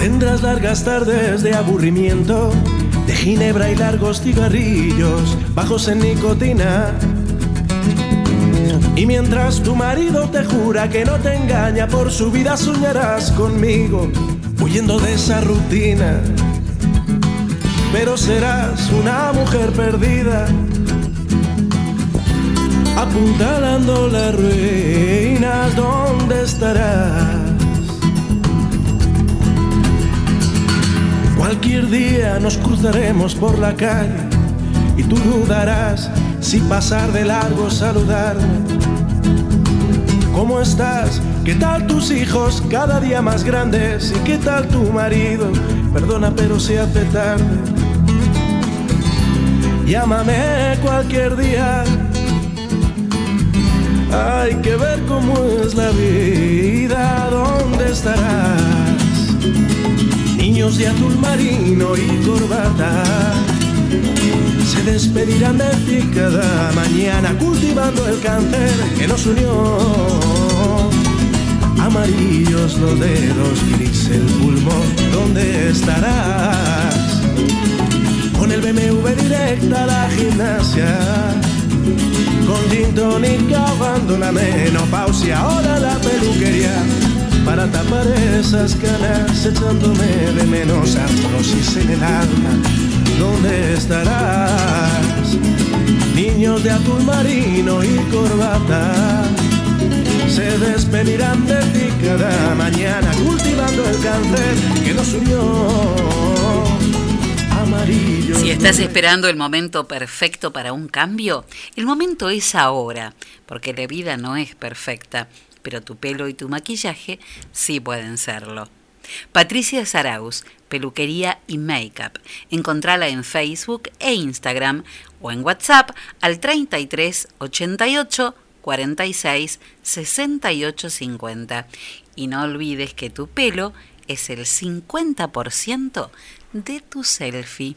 Tendrás largas tardes de aburrimiento, de ginebra y largos cigarrillos, bajos en nicotina. Y mientras tu marido te jura que no te engaña, por su vida soñarás conmigo, huyendo de esa rutina. Pero serás una mujer perdida apuntalando las ruinas, ¿dónde estarás? Cualquier día nos cruzaremos por la calle y tú dudarás si pasar de largo saludarme. ¿Cómo estás? ¿Qué tal tus hijos cada día más grandes? ¿Y qué tal tu marido? Perdona pero se hace tarde. Llámame cualquier día hay que ver cómo es la vida, ¿dónde estarás? Niños de azul marino y corbata se despedirán de ti cada mañana cultivando el cáncer que nos unió. Amarillos los dedos, gris el pulmón, ¿dónde estarás? Con el BMW directa a la gimnasia con gin tonic la menopausia, ahora la peluquería para tapar esas canas echándome de menos artrosis en el alma. ¿Dónde estarás? Niños de azul marino y corbata se despedirán de ti cada mañana cultivando el cáncer que nos unió si estás esperando el momento perfecto para un cambio, el momento es ahora, porque la vida no es perfecta, pero tu pelo y tu maquillaje sí pueden serlo. Patricia Saraus, peluquería y make-up. Encontrala en Facebook e Instagram o en WhatsApp al 33 88 46 68 50. Y no olvides que tu pelo es el 50% de tu selfie.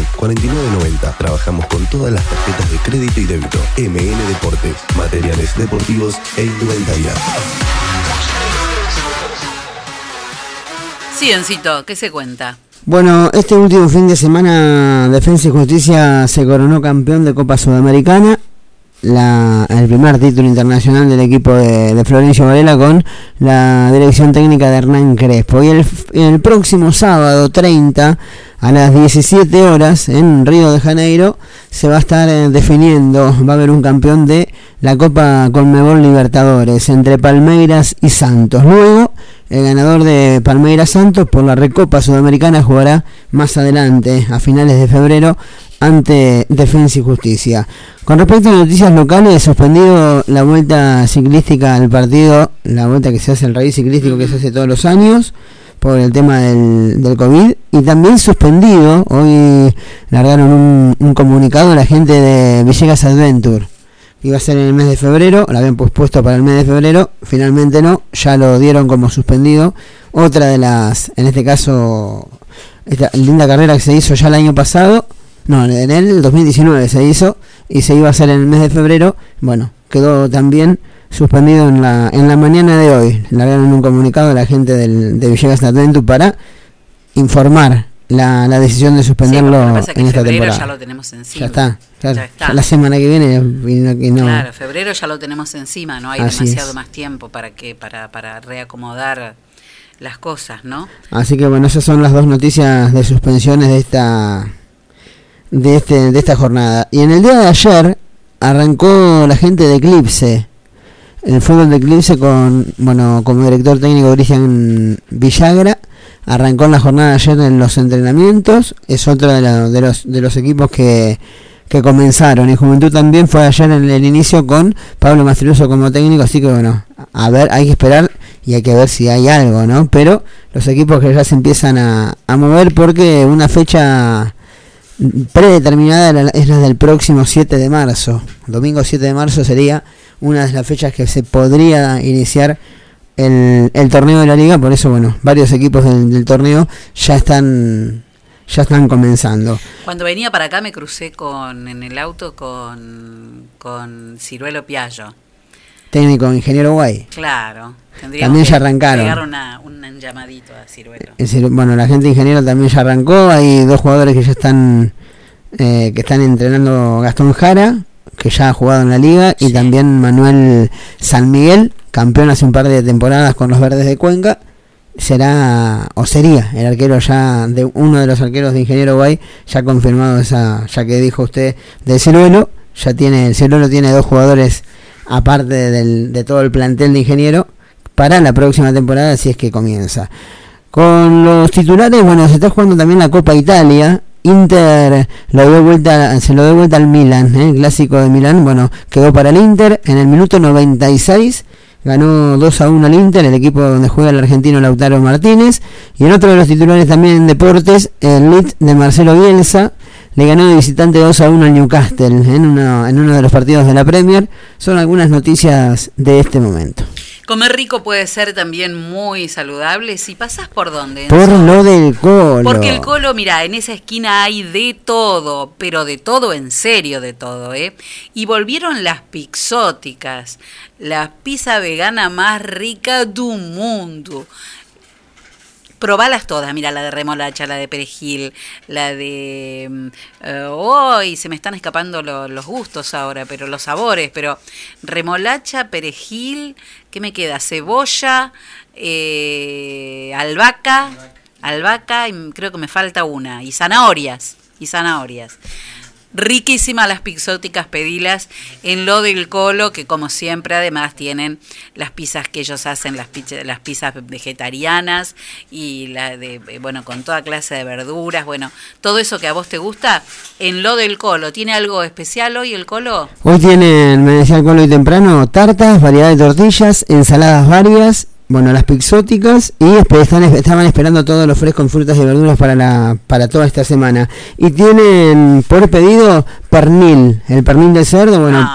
4990. Trabajamos con todas las tarjetas de crédito y débito. MN Deportes, materiales deportivos e indumentaria. Ciencito, ¿qué se cuenta? Bueno, este último fin de semana Defensa y Justicia se coronó campeón de Copa Sudamericana, la, el primer título internacional del equipo de, de Florencio Varela con la dirección técnica de Hernán Crespo. Y el, el próximo sábado 30 a las 17 horas en Río de Janeiro se va a estar eh, definiendo, va a haber un campeón de la Copa Conmebol Libertadores entre Palmeiras y Santos. Luego, el ganador de Palmeiras Santos por la Recopa Sudamericana jugará más adelante, a finales de febrero, ante Defensa y Justicia. Con respecto a noticias locales, suspendido la vuelta ciclística al partido, la vuelta que se hace el raíz ciclístico que se hace todos los años por el tema del, del COVID y también suspendido, hoy largaron un, un comunicado a la gente de Villegas Adventure iba a ser en el mes de febrero, lo habían pospuesto para el mes de febrero, finalmente no, ya lo dieron como suspendido. Otra de las, en este caso, esta linda carrera que se hizo ya el año pasado, no, en el 2019 se hizo y se iba a hacer en el mes de febrero, bueno, quedó también suspendido en la, en la mañana de hoy. Largaron un comunicado a la gente del, de Villegas Adventure para informar la, la decisión de suspenderlo Sí, lo que pasa es que en esta febrero temporada. ya lo tenemos encima. Ya está, claro. Ya está. La semana que viene y no- y no- Claro, febrero ya lo tenemos encima, no hay Así demasiado es. más tiempo para que para, para reacomodar las cosas, ¿no? Así que bueno, esas son las dos noticias de suspensiones de esta de este de esta jornada. Y en el día de ayer arrancó la gente de Eclipse. El fútbol de Eclipse con bueno, como director técnico Cristian Villagra arrancó en la jornada ayer en los entrenamientos, es otro de, la- de los de los equipos que que comenzaron y Juventud también fue ayer en el inicio con Pablo Mastruzzo como técnico, así que bueno, a ver, hay que esperar y hay que ver si hay algo, ¿no? Pero los equipos que ya se empiezan a, a mover porque una fecha predeterminada es la del próximo 7 de marzo. Domingo 7 de marzo sería una de las fechas que se podría iniciar el, el torneo de la liga, por eso bueno, varios equipos del, del torneo ya están ya están comenzando. Cuando venía para acá me crucé con en el auto con con Ciruelo Piallo. Técnico ingeniero Guay. Claro. También ya arrancaron. pegar una, un llamadito a Ciruelo. Bueno, la gente ingeniero también ya arrancó. Hay dos jugadores que ya están eh, que están entrenando Gastón Jara, que ya ha jugado en la liga, y también Manuel San Miguel, campeón hace un par de temporadas con los Verdes de Cuenca. Será o sería el arquero ya de uno de los arqueros de Ingeniero Guay, ya confirmado esa, ya que dijo usted del Ciruelo, ya tiene el Ciruelo tiene dos jugadores aparte del, de todo el plantel de Ingeniero para la próxima temporada si es que comienza. Con los titulares, bueno, se está jugando también la Copa Italia. Inter. Lo dio vuelta, se lo dio vuelta al Milan, ¿eh? el clásico de Milán, bueno, quedó para el Inter. En el minuto 96, ganó 2 a 1 al Inter, el equipo donde juega el argentino Lautaro Martínez, y en otro de los titulares también en deportes, el Leeds de Marcelo Bielsa, le ganó de visitante 2 a 1 al Newcastle en uno, en uno de los partidos de la Premier, son algunas noticias de este momento. Comer rico puede ser también muy saludable si pasás por dónde. Por lo del colo. Porque el colo, mira, en esa esquina hay de todo, pero de todo, en serio de todo, ¿eh? Y volvieron las pixóticas, la pizza vegana más rica del mundo. Probalas todas, mira, la de remolacha, la de perejil, la de... mm, eh, ¡Uy! se me están escapando lo- los gustos ahora, pero los sabores, pero remolacha, perejil, ¿qué me queda? Cebolla, eh, albahaca, albahaca, y creo que me falta una, y zanahorias, y zanahorias. Riquísimas las pixóticas, pedilas en lo del colo, que como siempre además tienen las pizzas que ellos hacen, las, pizzas, las pizzas vegetarianas y la de, eh, bueno, con toda clase de verduras, bueno, todo eso que a vos te gusta, en lo del colo. ¿Tiene algo especial hoy el colo? Hoy tienen, me decía el colo hoy temprano, tartas, variedad de tortillas, ensaladas varias bueno, las pixóticas y están, estaban esperando todos los frescos frutas y verduras para la para toda esta semana. Y tienen por pedido pernil, el pernil de cerdo, bueno,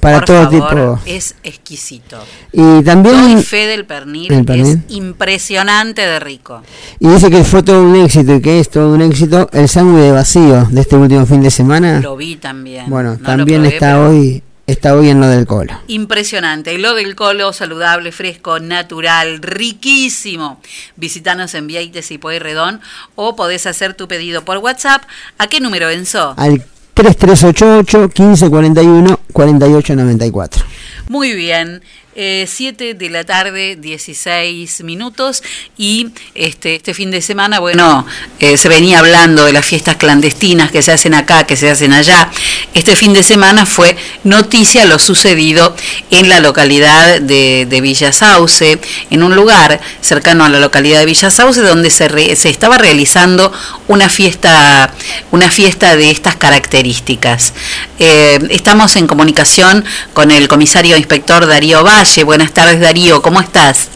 para todo tipo. Es exquisito. Y también Doy fe del pernil, es impresionante de rico. Y dice que fue todo un éxito y que es todo un éxito el sándwich de vacío de este último fin de semana. Lo vi también. Bueno, también está hoy Está hoy en lo del colo. Impresionante. Lo del colo, saludable, fresco, natural, riquísimo. Visítanos en Vieites y Pueyrredón o podés hacer tu pedido por WhatsApp. ¿A qué número, Enzo? Al 3388 1541 4894. Muy bien. 7 eh, de la tarde, 16 minutos, y este, este fin de semana, bueno, eh, se venía hablando de las fiestas clandestinas que se hacen acá, que se hacen allá. Este fin de semana fue noticia lo sucedido en la localidad de, de Villa Sauce, en un lugar cercano a la localidad de Villa Sauce, donde se, se estaba realizando una fiesta, una fiesta de estas características. Eh, estamos en comunicación con el comisario inspector Darío Valle, Buenas tardes, Darío, ¿cómo estás?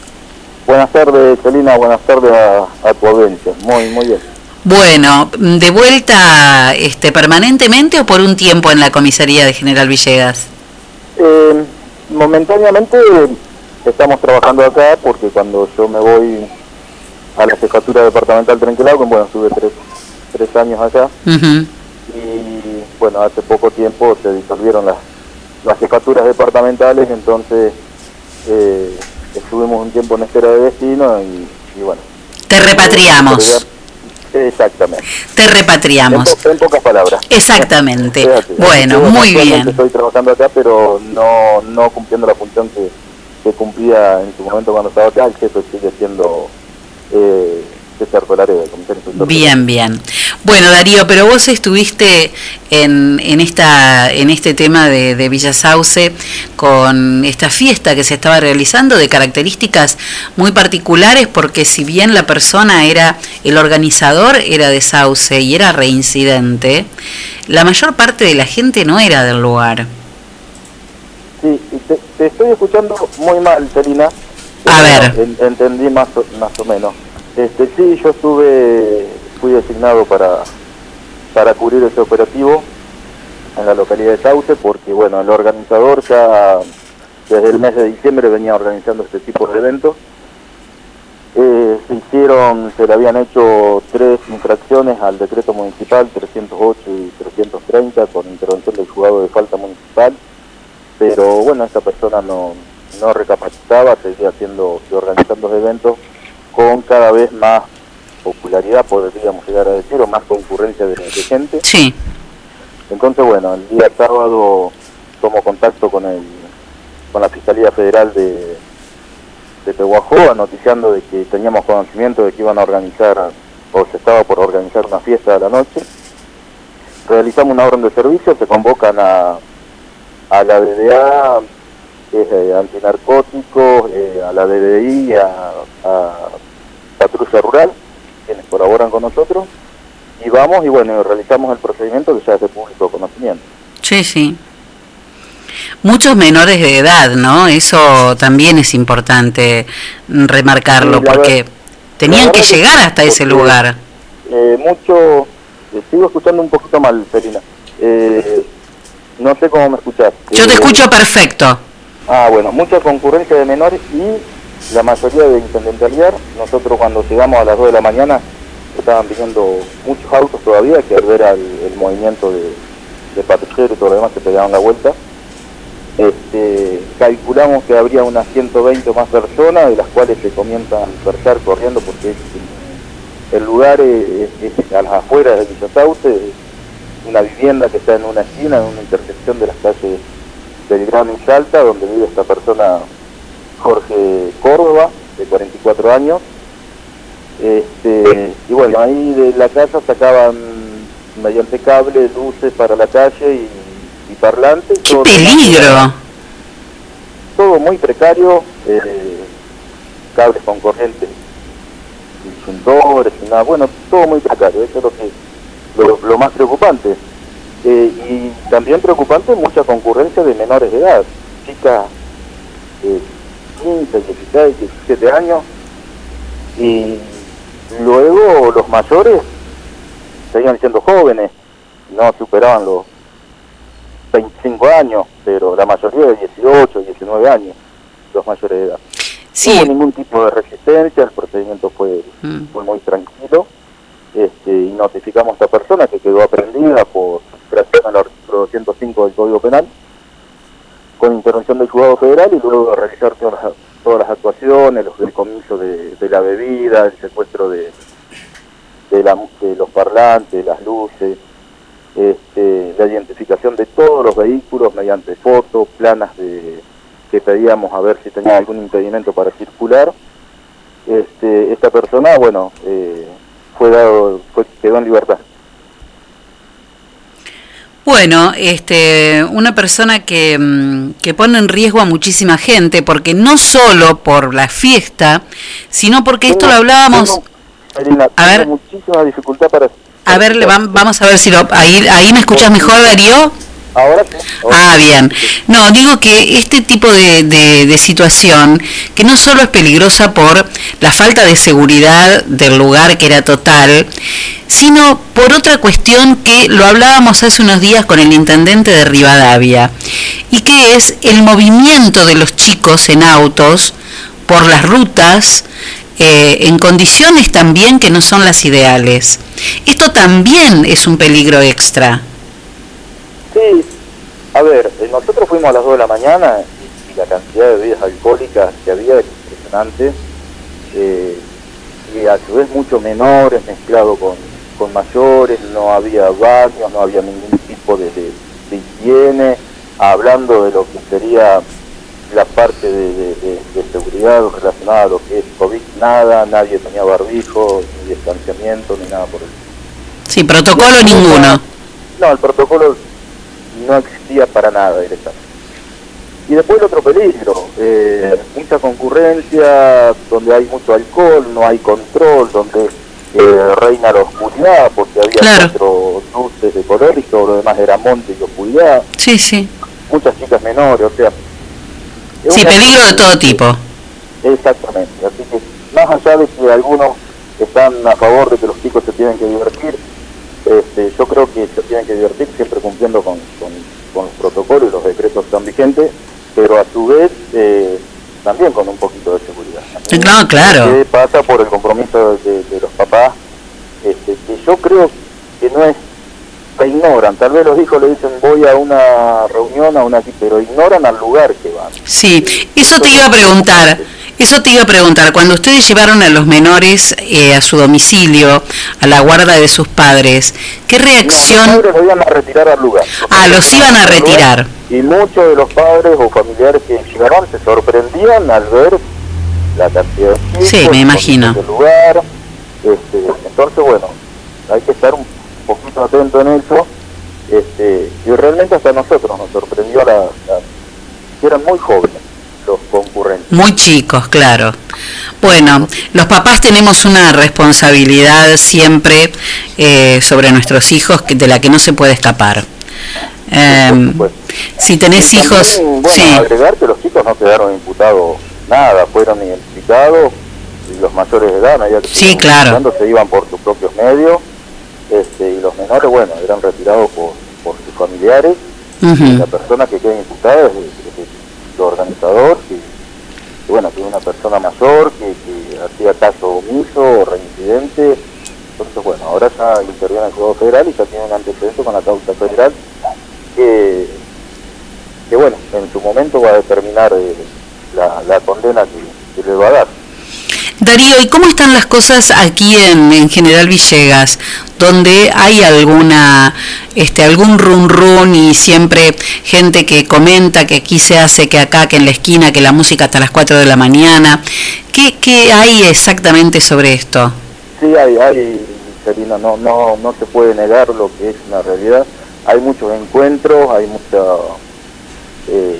Buenas tardes, Celina, buenas tardes a, tu audiencia. Muy, muy bien. Bueno, ¿de vuelta este, permanentemente o por un tiempo en la comisaría de General Villegas? Eh, momentáneamente estamos trabajando acá porque cuando yo me voy a la jefatura departamental Trenquelauquen, bueno, estuve tres, tres años acá y bueno, hace poco tiempo se disolvieron las, las jefaturas departamentales, entonces eh, estuvimos un tiempo en espera de destino y, bueno. Te repatriamos. Exactamente. Te repatriamos. En, pocas palabras. Exactamente. bueno, muy bien. Estoy trabajando acá, pero no, no cumpliendo la función que, que cumplía en su momento cuando estaba acá. El jefe sigue siendo eh, Bien, bien. Bueno, Darío, pero vos estuviste en, en, esta, en este tema de, de Villa Sauce con esta fiesta que se estaba realizando de características muy particulares porque si bien la persona era, el organizador era de Sauce y era reincidente, la mayor parte de la gente no era del lugar. Sí, te, estoy escuchando muy mal, Selina. A ver. entendí más más o menos. Este, sí, yo estuve, fui designado para, para cubrir ese operativo en la localidad de Sauce porque, bueno, el organizador ya desde el mes de diciembre venía organizando este tipo de eventos. Eh, se hicieron, se le habían hecho tres infracciones al decreto municipal 308 y 330 con intervención del juzgado de falta municipal, pero bueno, esta persona no, no recapacitaba, seguía haciendo y organizando eventos con cada vez más popularidad, podríamos llegar a decir, o más concurrencia de, gente. Sí. Entonces, bueno, el día sábado tomo contacto con el con la Fiscalía Federal de, de Pehuajó, noticiando de que teníamos conocimiento de que iban a organizar, o se estaba por organizar una fiesta de la noche. Realizamos una orden de servicio, se convocan a, a la DDA, que es eh, antinarcóticos, eh, a la DDI, a, Patrulla Rural, quienes colaboran con nosotros, y vamos y bueno, realizamos el procedimiento que ya es de público conocimiento. Sí, sí. Muchos menores de edad, ¿no? Eso también es importante remarcarlo, porque tenían que llegar hasta ese lugar. Eh, mucho, sigo escuchando un poquito mal, Felina. no sé cómo me escuchas. Yo te escucho perfecto. Ah, bueno, mucha concurrencia de menores y la mayoría de intendentalidad. Nosotros cuando llegamos a las 2 de la mañana estaban viniendo muchos autos todavía que al ver el movimiento de, de patrulleros y todo lo demás se pegaban la vuelta. Este, calculamos que habría unas 120 más personas, de las cuales se comienzan a dispersar corriendo porque el lugar es, a las afueras de Villa Sauce, una vivienda que está en una esquina, en una intersección de las calles Belgrano y Salta, donde vive esta persona, Jorge Córdoba, de 44 años. Este, y bueno, ahí de la casa sacaban mediante cable, luces para la calle y, y parlantes. ¡Qué peligro! Todo muy precario, eh, cables con corriente, disyuntores y nada, bueno, todo muy precario, eso es lo que lo, lo más preocupante. Eh, y también preocupante mucha concurrencia de menores de edad, chicas de 15, 16, 17 años, y luego los mayores seguían siendo jóvenes, no superaban los 25 años, pero la mayoría de 18, 19 años, los mayores de edad. No hubo ningún tipo de resistencia, el procedimiento fue, Mm. fue muy tranquilo este, y notificamos a esta persona que quedó aprendida por creación al artículo 205 del Código Penal con intervención del juzgado federal y luego realizar todas las, actuaciones, los decomisos de, de la bebida, el secuestro de, los parlantes, las luces, este, la identificación de todos los vehículos mediante fotos, planas de, que pedíamos a ver si tenía algún impedimento para circular. Este, esta persona, bueno, eh, fue dado, quedó en libertad. Bueno, este, una persona que, mm, que pone en riesgo a muchísima gente, porque no solo por la fiesta, sino porque esto lo hablábamos... Marina, A ver. muchísima dificultad para... A ver, vamos a ver si lo... Ahí, ahí me escuchas mejor, Darío. Ahora sí. Ah, bien. No, digo que este tipo de, de- de situación, que no solo es peligrosa por la falta de seguridad del lugar que era total, sino por otra cuestión que lo hablábamos hace unos días con el intendente de Rivadavia, y que es el movimiento de los chicos en autos por las rutas, eh, en condiciones también que no son las ideales. Esto también es un peligro extra. Sí, a ver, eh, nosotros fuimos a las 2 de la mañana y, y la cantidad de bebidas alcohólicas que había es impresionante. eh, y a su vez muchos menores mezclados con, con mayores, no había baños, no había ningún tipo de, de- de higiene, hablando de lo que sería la parte de, de- de- de seguridad relacionada a lo que es COVID, nada, nadie tenía barbijo, ni distanciamiento, ni nada por el Sí, protocolo ninguno. no, el protocolo no existía para nada directamente. Y después el otro peligro, eh, mucha concurrencia, donde hay mucho alcohol, no hay control, donde eh, reina la oscuridad, porque había cuatro luces de color y todo lo demás era monte y oscuridad. Sí, sí. Muchas chicas menores, o sea... Sí, peligro de todo tipo. Exactamente, así que más allá de que algunos están a favor de que los chicos se tienen que divertir, este, yo creo que se tienen que divertir siempre cumpliendo con, con- con los protocolos y los decretos que están vigentes, pero a su vez eh, también con un poquito de seguridad. No, claro. Que pasa por el compromiso de, de los papás, este, que yo creo que no es, ignoran, tal vez los hijos le dicen voy a una reunión, a una pero ignoran al lugar que van. Sí, eso te iba a preguntar. Eso te iba a preguntar. Cuando ustedes llevaron a los menores eh, a su domicilio, a la guarda de sus padres, ¿qué Los reacción? padres los iban a retirar al lugar. Ah, los iban a retirar. Y muchos de los padres o familiares que llegaron se sorprendían al ver la cantidad de Sí, me imagino. lugar. Este, entonces, bueno, hay que estar un atento en eso. Este, y realmente hasta nosotros nos sorprendió la, la- que eran muy jóvenes los concurrentes. Muy chicos, claro. Bueno, los papás tenemos una responsabilidad siempre eh, sobre nuestros hijos que- de la que no se puede escapar. Em, si tenés Y hijos, también, bueno, sí, agregar que los chicos no quedaron imputados nada, fueron identificados y los mayores de edad, no había que Sí, claro. se iban por sus propios medios este, y los menores, bueno, eran retirados por, por sus familiares. Y la persona que queda imputada es, es el organizador, que, que, bueno, que es una persona mayor, que, que hacía caso omiso o reincidente. Entonces, bueno, ahora ya interviene el Juego Federal y ya tiene un antecedente con la causa federal que, que bueno, en su momento va a determinar eh, la, la condena que, que le va a dar. Darío, ¿y cómo están las cosas aquí en, en General Villegas, donde hay alguna, este, algún run run y siempre gente que comenta que aquí se hace, que acá, que en la esquina, que la música hasta las 4 de la mañana? ¿Qué, qué hay exactamente sobre esto? Sí, hay, hay, se Angelina, no, no, no se puede negar lo que es una realidad. Hay muchos encuentros, hay mucha... eh,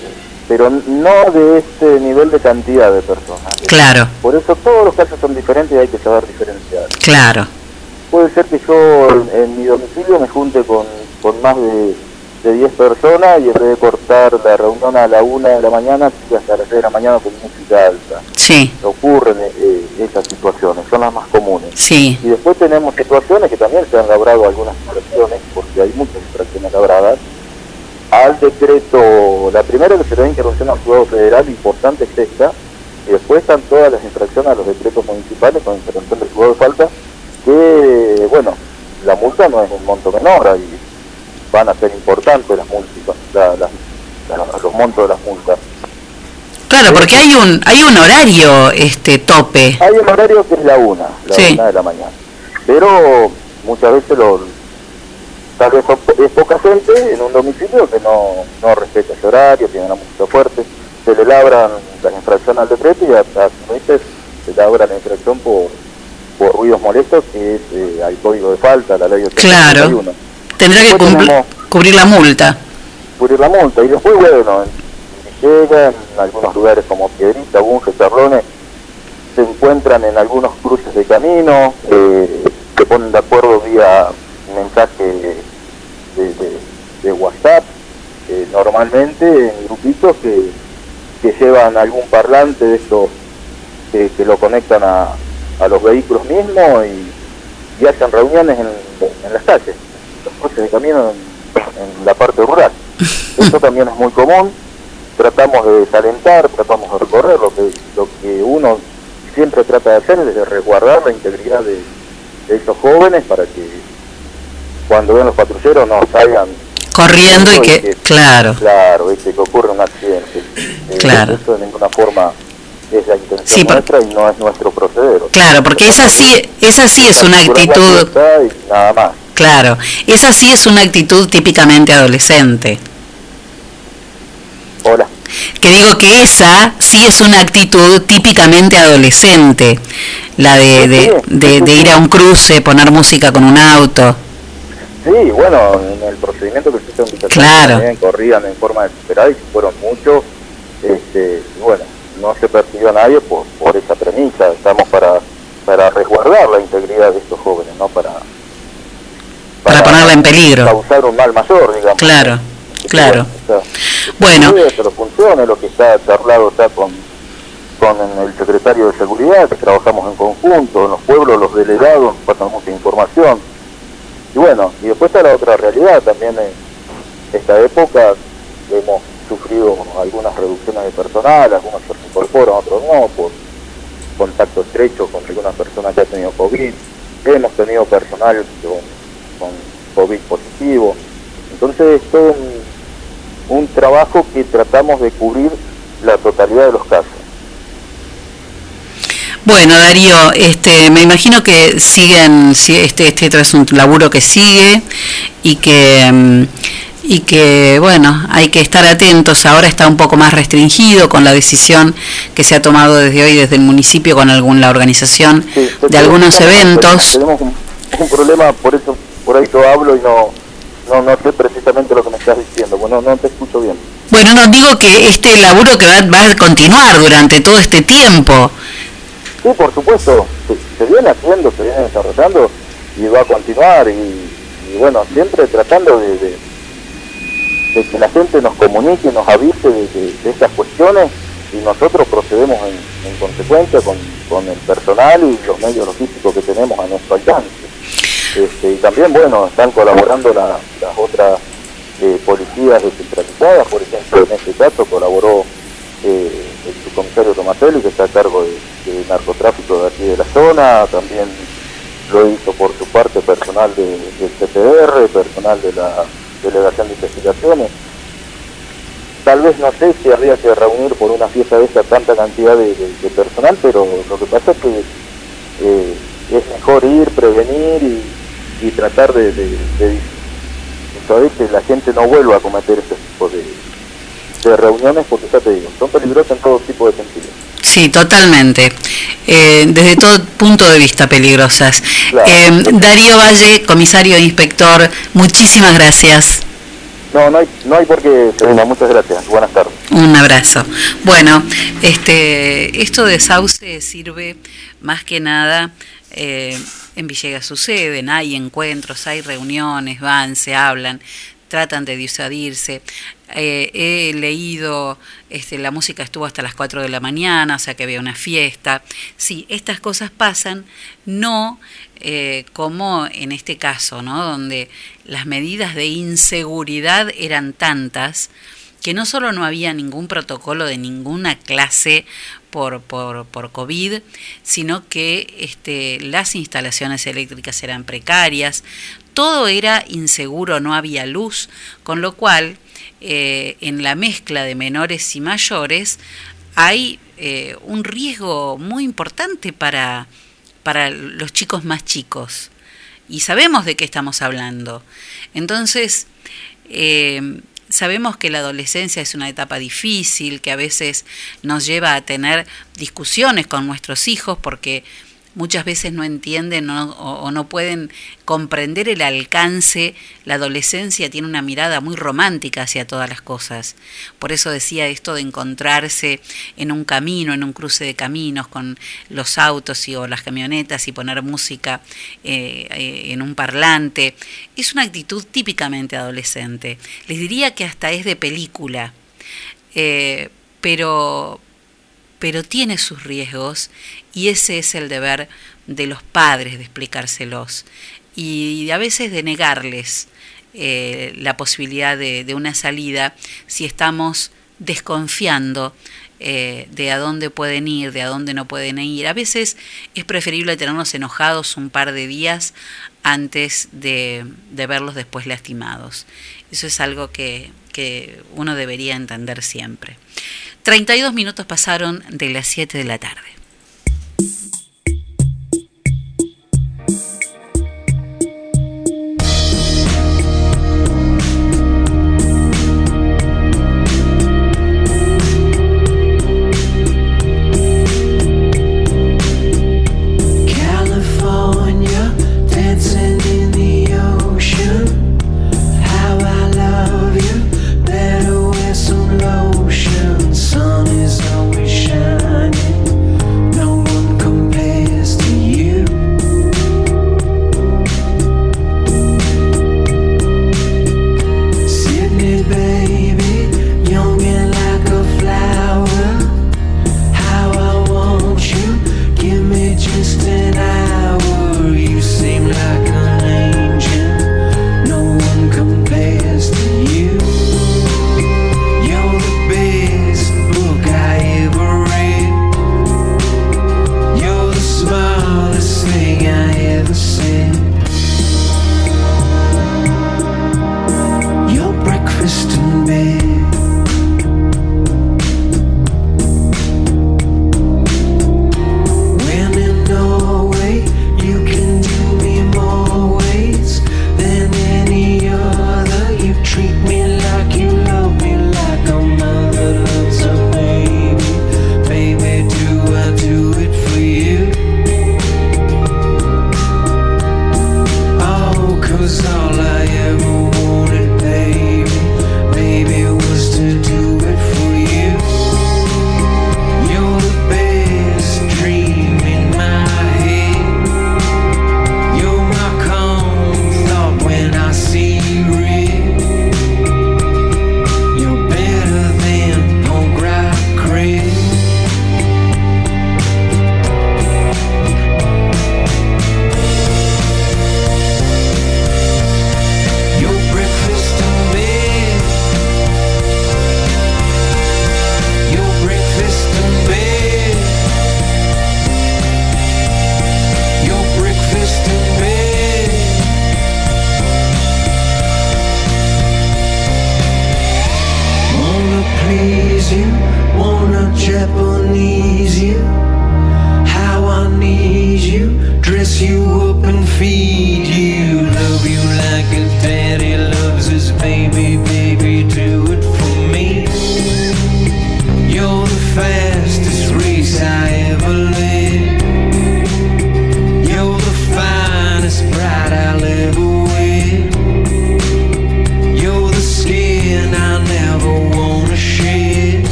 pero no de este nivel de cantidad de personas. Claro, Por eso todos los casos son diferentes y hay que saber diferenciar. claro. Puede ser que yo en, en mi domicilio me junte con, con más de, de 10 personas y en vez de cortar la reunión a la 1 de la mañana, hasta las 6 de la mañana con música alta. Sí, Ocurren eh, esas situaciones, son las más comunes. sí, Y después tenemos situaciones que también se han labrado algunas infracciones, porque hay muchas infracciones labradas, al decreto, la primera que se da intervención al juzgado federal, importante es esta, y después están todas las infracciones a los decretos municipales con intervención del juzgado de falta, que, bueno, la multa no es un monto menor, ahí van a ser importantes las multas, la- los montos de las multas. claro, porque hay un hay un horario este tope. Hay un horario que es la una, la Sí. una de la mañana. Pero muchas veces lo, tal vez son es poca gente en un domicilio que no, no respeta ese horario, tiene una música fuerte, se le labran las infracciones al decreto y a veces se labra la infracción por, por ruidos molestos, que es eh, al código de falta, la ley 81. Claro. Tendrá que Después tenemos- cubrir la multa. cubrir la multa. Y después, bueno, en Villegas, en algunos lugares como Piedrita, Bunge, Cerrones, se encuentran en algunos cruces de camino, eh, se ponen de acuerdo vía mensaje de, de- de WhatsApp, eh, normalmente en grupitos que, que llevan algún parlante de estos que, que lo conectan a, a los vehículos mismos y, y hacen reuniones en, en las calles, los cruces de camino en, en la parte rural. Eso también es muy común. Tratamos de desalentar, tratamos de recorrer. Lo que, lo que uno siempre trata de hacer es de resguardar la integridad de, de esos jóvenes para que cuando ven los patrulleros no salgan Corriendo y que, claro, Claro, ¿viste? que ocurre un accidente. Eh, Claro. Eso de ninguna forma es la intención Sí, por- nuestra y no es nuestro proceder. claro, porque esa sí, esa sí es una actitud, Y nada más. claro, esa sí es una actitud típicamente adolescente. Hola. Que digo que esa sí es una actitud típicamente adolescente, la de, de, de- de ir a un cruce, poner música con un auto. Sí, bueno, en el procedimiento que se hizo en Villa Claro. también corrían en forma desesperada y fueron muchos. Este, bueno, no se persiguió a nadie por, por esa premisa. Estamos para, para resguardar la integridad de estos jóvenes, no para, Para ponerla en peligro. causar un mal mayor, digamos. Claro, claro. Bueno, que lo funcione, lo que está charlado está con, con el secretario de Seguridad, que trabajamos en conjunto, en los pueblos, los delegados, pasan mucha información. Y bueno, y después está la otra realidad también en esta época, hemos sufrido algunas reducciones de personal, algunos se incorporan, otros no, por contacto estrecho con algunas personas que han tenido COVID, hemos tenido personal con, COVID positivo, entonces es todo un trabajo que tratamos de cubrir la totalidad de los casos. Bueno, Darío, este, me imagino que siguen, si- este, este es un laburo que sigue y que, mm, y que, bueno, hay que estar atentos. Ahora está un poco más restringido con la decisión que se ha tomado desde hoy desde el municipio con alguna organización de algunos eventos. Tenemos un, un problema, por eso por ahí yo hablo y no, no, no sé precisamente lo que me estás diciendo, bueno, no te escucho bien. Bueno, no digo que este laburo que va, va a continuar durante todo este tiempo. Sí, por supuesto, se, viene haciendo, se viene desarrollando y va a continuar. Y, bueno, siempre tratando de, que la gente nos comunique, nos avise de, de- estas cuestiones. Y nosotros procedemos en, en consecuencia con, el personal y los medios logísticos que tenemos a nuestro alcance. Este, y también, bueno, están colaborando la- las otras eh, policías descentralizadas, por ejemplo, en este caso colaboró eh, el subcomisario Tomatelli, que está a cargo de, de narcotráfico de aquí de la zona, también lo hizo por su parte personal de- del CPR, personal de la Delegación de Investigaciones. Tal vez no sé si habría que reunir por una fiesta de esta tanta cantidad de, de- de personal, pero lo que pasa es que eh, es mejor ir, prevenir y, tratar de, de, de saber que la gente no vuelva a cometer este tipo de, de reuniones, porque ya te digo, son peligrosas en todo tipo de sentidos. Sí, totalmente. Eh, desde todo punto de vista peligrosas. Eh, Darío Valle, comisario e inspector, muchísimas gracias. No, no hay, no hay por qué, Serena, muchas gracias. Buenas tardes. Un abrazo. Bueno, este, esto de sauce sirve más que nada, eh, en Villegas suceden, hay encuentros, hay reuniones, van, se hablan, tratan de disuadirse. Eh, he leído, este, la música estuvo hasta las 4 de la mañana, o sea que había una fiesta. Sí, estas cosas pasan, no eh, como en este caso, ¿no? Donde las medidas de inseguridad eran tantas que no solo no había ningún protocolo de ninguna clase por, por, por COVID, sino que este, las instalaciones eléctricas eran precarias, todo era inseguro, no había luz, con lo cual eh, en la mezcla de menores y mayores hay eh, un riesgo muy importante para, para los chicos más chicos. Y sabemos de qué estamos hablando. Entonces, eh, sabemos que la adolescencia es una etapa difícil, que a veces nos lleva a tener discusiones con nuestros hijos porque muchas veces no entienden o, no pueden comprender el alcance. La adolescencia tiene una mirada muy romántica hacia todas las cosas. Por eso decía esto de encontrarse en un camino, en un cruce de caminos con los autos y, o las camionetas y poner música eh, eh, en un parlante. Es una actitud típicamente adolescente. Les diría que hasta es de película. Eh, pero, pero tiene sus riesgos y ese es el deber de los padres de explicárselos y a veces de negarles eh, la posibilidad de, una salida si estamos desconfiando eh, de a dónde pueden ir, de a dónde no pueden ir. A veces es preferible tenernos enojados un par de días antes de, de verlos después lastimados. Eso es algo que, que uno debería entender siempre. 32 minutos pasaron de las 7 de la tarde.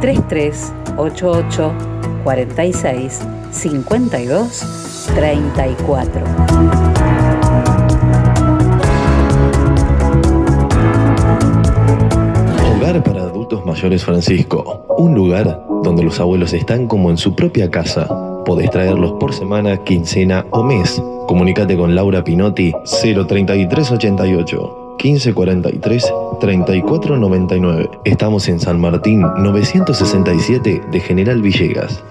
3388 46 52 34. Hogar para Adultos Mayores Francisco, un lugar donde los abuelos están como en su propia casa. Podés traerlos por semana, quincena o mes. Comunícate con Laura Pinotti 03388 1543 3499. Estamos en San Martín 967 de General Villegas.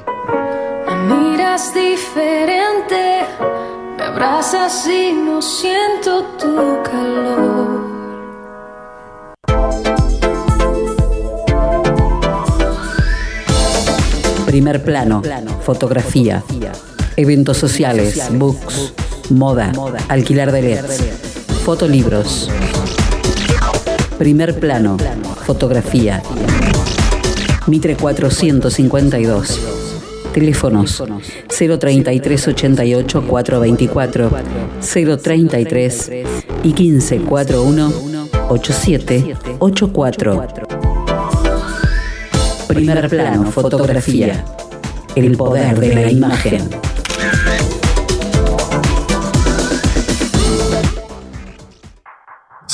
Me miras diferente, me abrazas y no siento tu calor. Primer plano, fotografía, eventos sociales, books, moda, alquiler de LEDs, fotolibros. Primer plano, fotografía. Mitre 452. Teléfonos 033 88 424 033 y 1541 8784. Primer plano, fotografía. El poder de la imagen.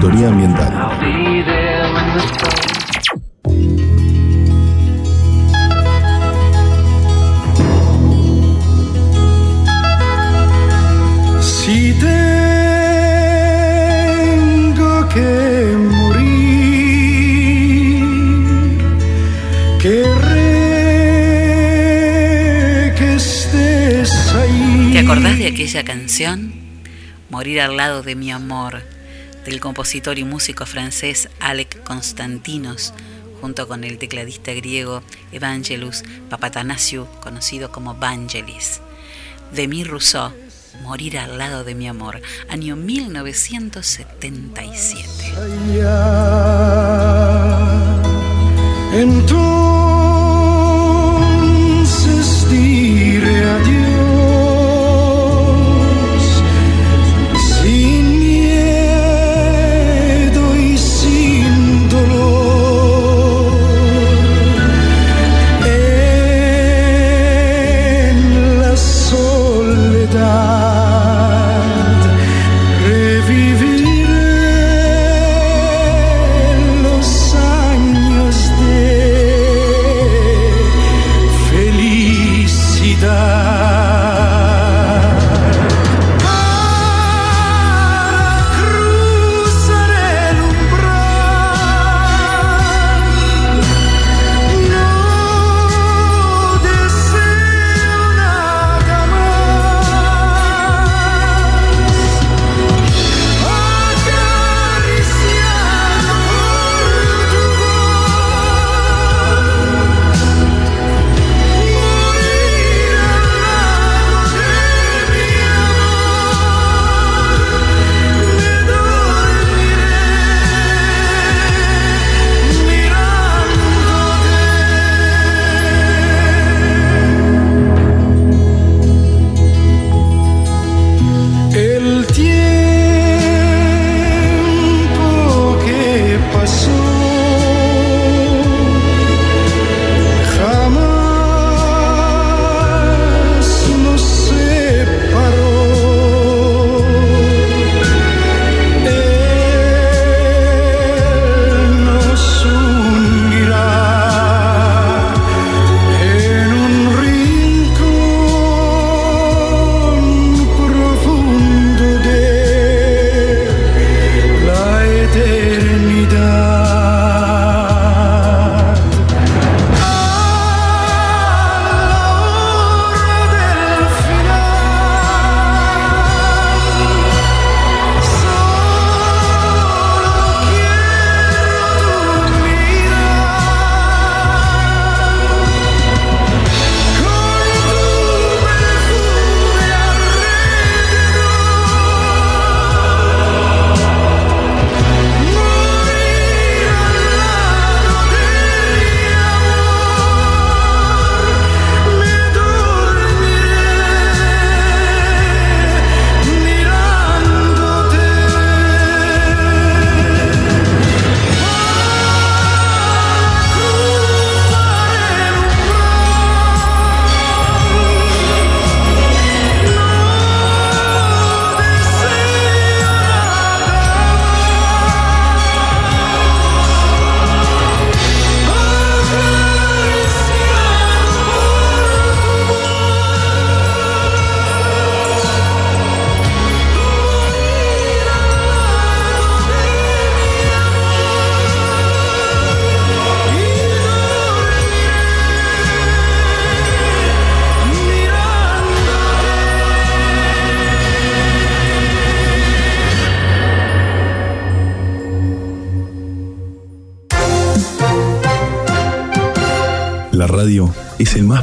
Consultoría Ambiental. Si tengo que morir, querré que estés ahí. ¿Te acordás de aquella canción? Morir al lado de mi amor, del compositor y músico francés Alec Constantinos, junto con el tecladista griego Evangelus Papatanasiou, conocido como Vangelis. Demi Rousseau, Morir al lado de mi amor, año 1977. Entonces diré adiós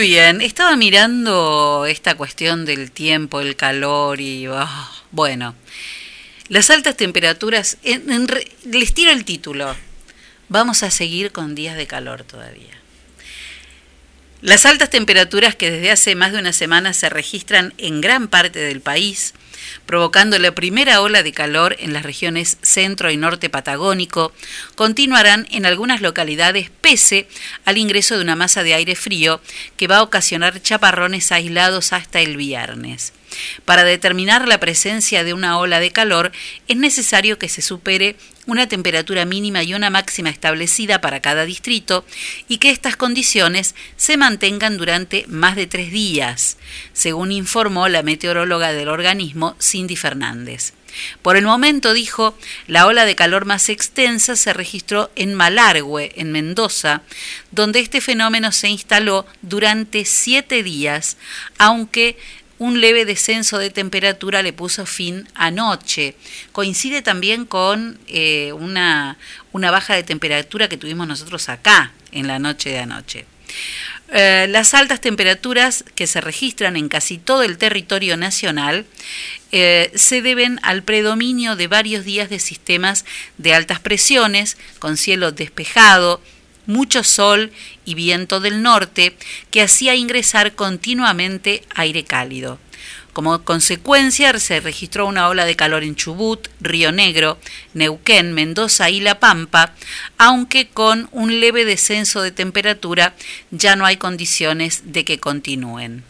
Bien, estaba mirando esta cuestión del tiempo, el calor y ah, bueno, las altas temperaturas, en- en les tiro el título, vamos a seguir con días de calor todavía. Las altas temperaturas que desde hace más de una semana se registran en gran parte del país, provocando la primera ola de calor en las regiones centro y norte patagónico, continuarán en algunas localidades pese al ingreso de una masa de aire frío que va a ocasionar chaparrones aislados hasta el viernes. Para determinar la presencia de una ola de calor es necesario que se supere una temperatura mínima y una máxima establecida para cada distrito y que estas condiciones se mantengan durante más de tres días, según informó la meteoróloga del organismo Cindy Fernández. Por el momento, dijo, la ola de calor más extensa se registró en Malargüe, en Mendoza, donde este fenómeno se instaló durante siete días, aunque un leve descenso de temperatura le puso fin anoche. Coincide también con eh, una, baja de temperatura que tuvimos nosotros acá en la noche de anoche. Eh, las altas temperaturas que se registran en casi todo el territorio nacional eh, se deben al predominio de varios días de sistemas de altas presiones, con cielo despejado, mucho sol y viento del norte, que hacía ingresar continuamente aire cálido. Como consecuencia, se registró una ola de calor en Chubut, Río Negro, Neuquén, Mendoza y La Pampa, aunque con un leve descenso de temperatura ya no hay condiciones de que continúen.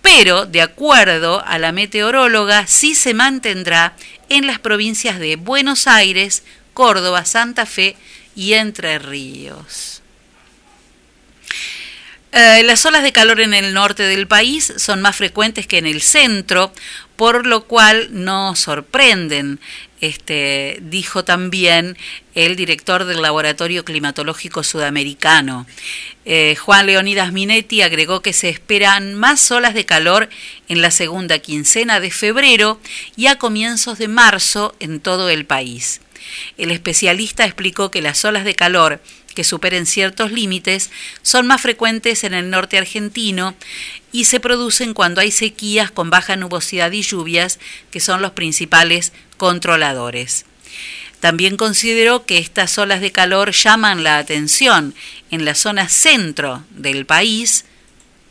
Pero, de acuerdo a la meteoróloga, sí se mantendrá en las provincias de Buenos Aires, Córdoba, Santa Fe y Entre Ríos. Eh, las olas de calor en el norte del país son más frecuentes que en el centro, por lo cual no sorprenden, este, dijo también el director del Laboratorio Climatológico Sudamericano. Eh, Juan Leonidas Minetti agregó que se esperan más olas de calor en la segunda quincena de febrero y a comienzos de marzo en todo el país. El especialista explicó que las olas de calor que superen ciertos límites son más frecuentes en el norte argentino y se producen cuando hay sequías con baja nubosidad y lluvias, que son los principales controladores. También consideró que estas olas de calor llaman la atención en la zona centro del país,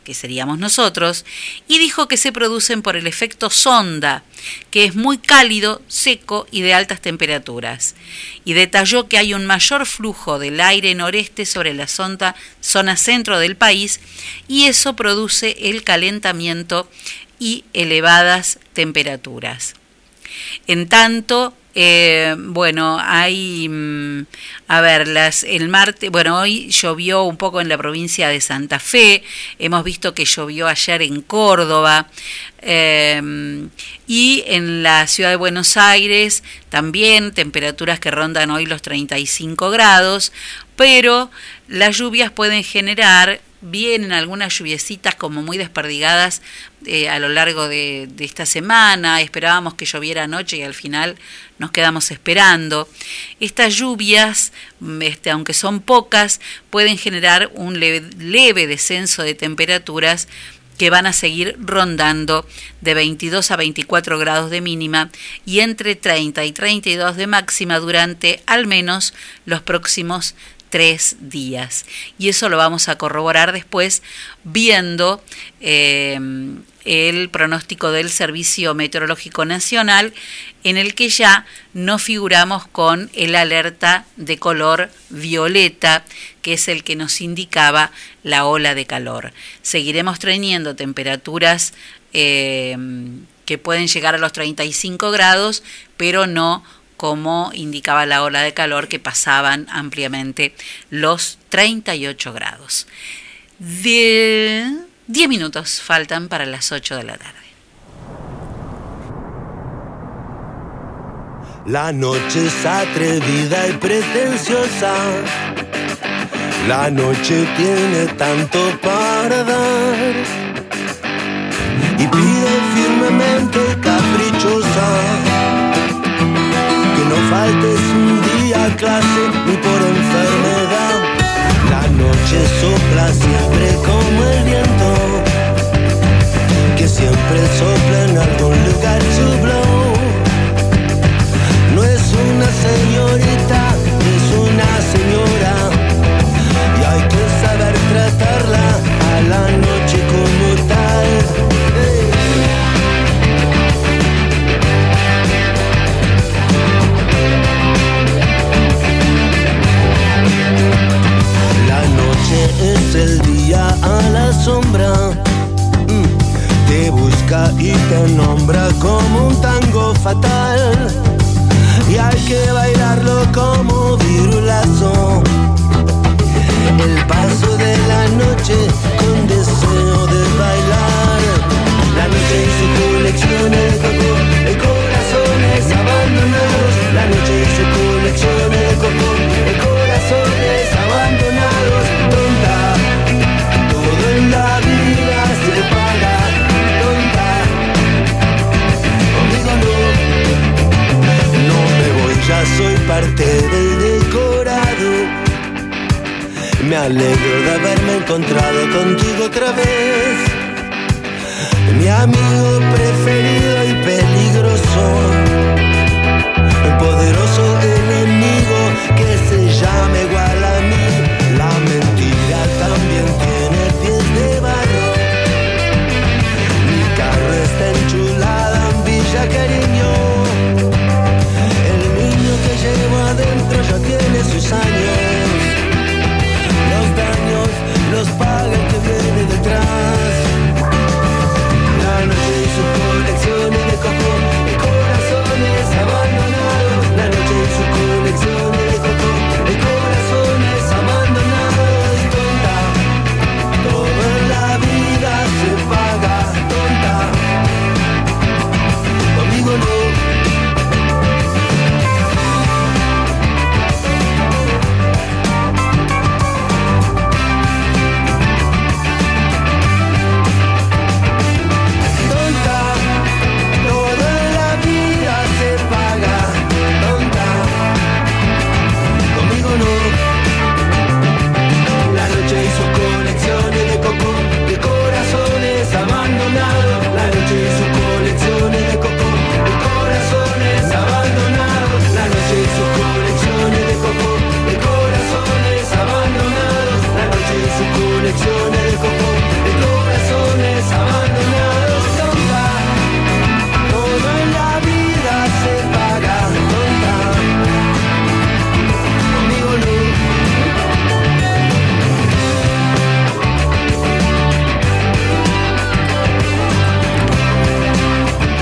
que seríamos nosotros, y dijo que se producen por el efecto sonda, que es muy cálido, seco y de altas temperaturas. Y detalló que hay un mayor flujo del aire noreste sobre la sonda, zona centro del país y eso produce el calentamiento y elevadas temperaturas. En tanto, eh, bueno, hay, mm, a ver, las, el martes, bueno, hoy llovió un poco en la provincia de Santa Fe, hemos visto que llovió ayer en Córdoba, eh, y en la ciudad de Buenos Aires también temperaturas que rondan hoy los 35 grados, pero las lluvias pueden generar vienen algunas lluviecitas como muy desperdigadas eh, a lo largo de, esta semana. Esperábamos que lloviera anoche y al final nos quedamos esperando. Estas lluvias, este, aunque son pocas, pueden generar un leve, leve descenso de temperaturas que van a seguir rondando de 22 a 24 grados de mínima y entre 30 y 32 de máxima durante al menos los próximos tres días. Y eso lo vamos a corroborar después viendo eh, el pronóstico del Servicio Meteorológico Nacional, en el que ya no figuramos con el alerta de color violeta, que es el que nos indicaba la ola de calor. Seguiremos teniendo temperaturas eh, que pueden llegar a los 35 grados, pero no como indicaba la ola de calor que pasaban ampliamente los 38 grados. 10 minutos faltan para las 8 de la tarde. La noche es atrevida y pretenciosa. La noche tiene tanto para dar. Y pide firmemente caprichosa. Que no faltes un día clase ni por enfermedad. Noche sopla siempre como el viento. Que siempre sopla en algún lugar su blow una señorita, es una señora. Y hay que saber tratarla a la noche es el día a la sombra. Mm, te busca y te nombra como un tango fatal y hay que bailarlo como virulazo. El paso de la noche con deseo de bailar. La noche y su colección de coco, de corazones abandonados. La noche y su colección de coco, de corazones soy parte del decorado. Me alegro de haberme encontrado contigo otra vez. Mi amigo preferido y peligroso. El poderoso enemigo que se llama igual viene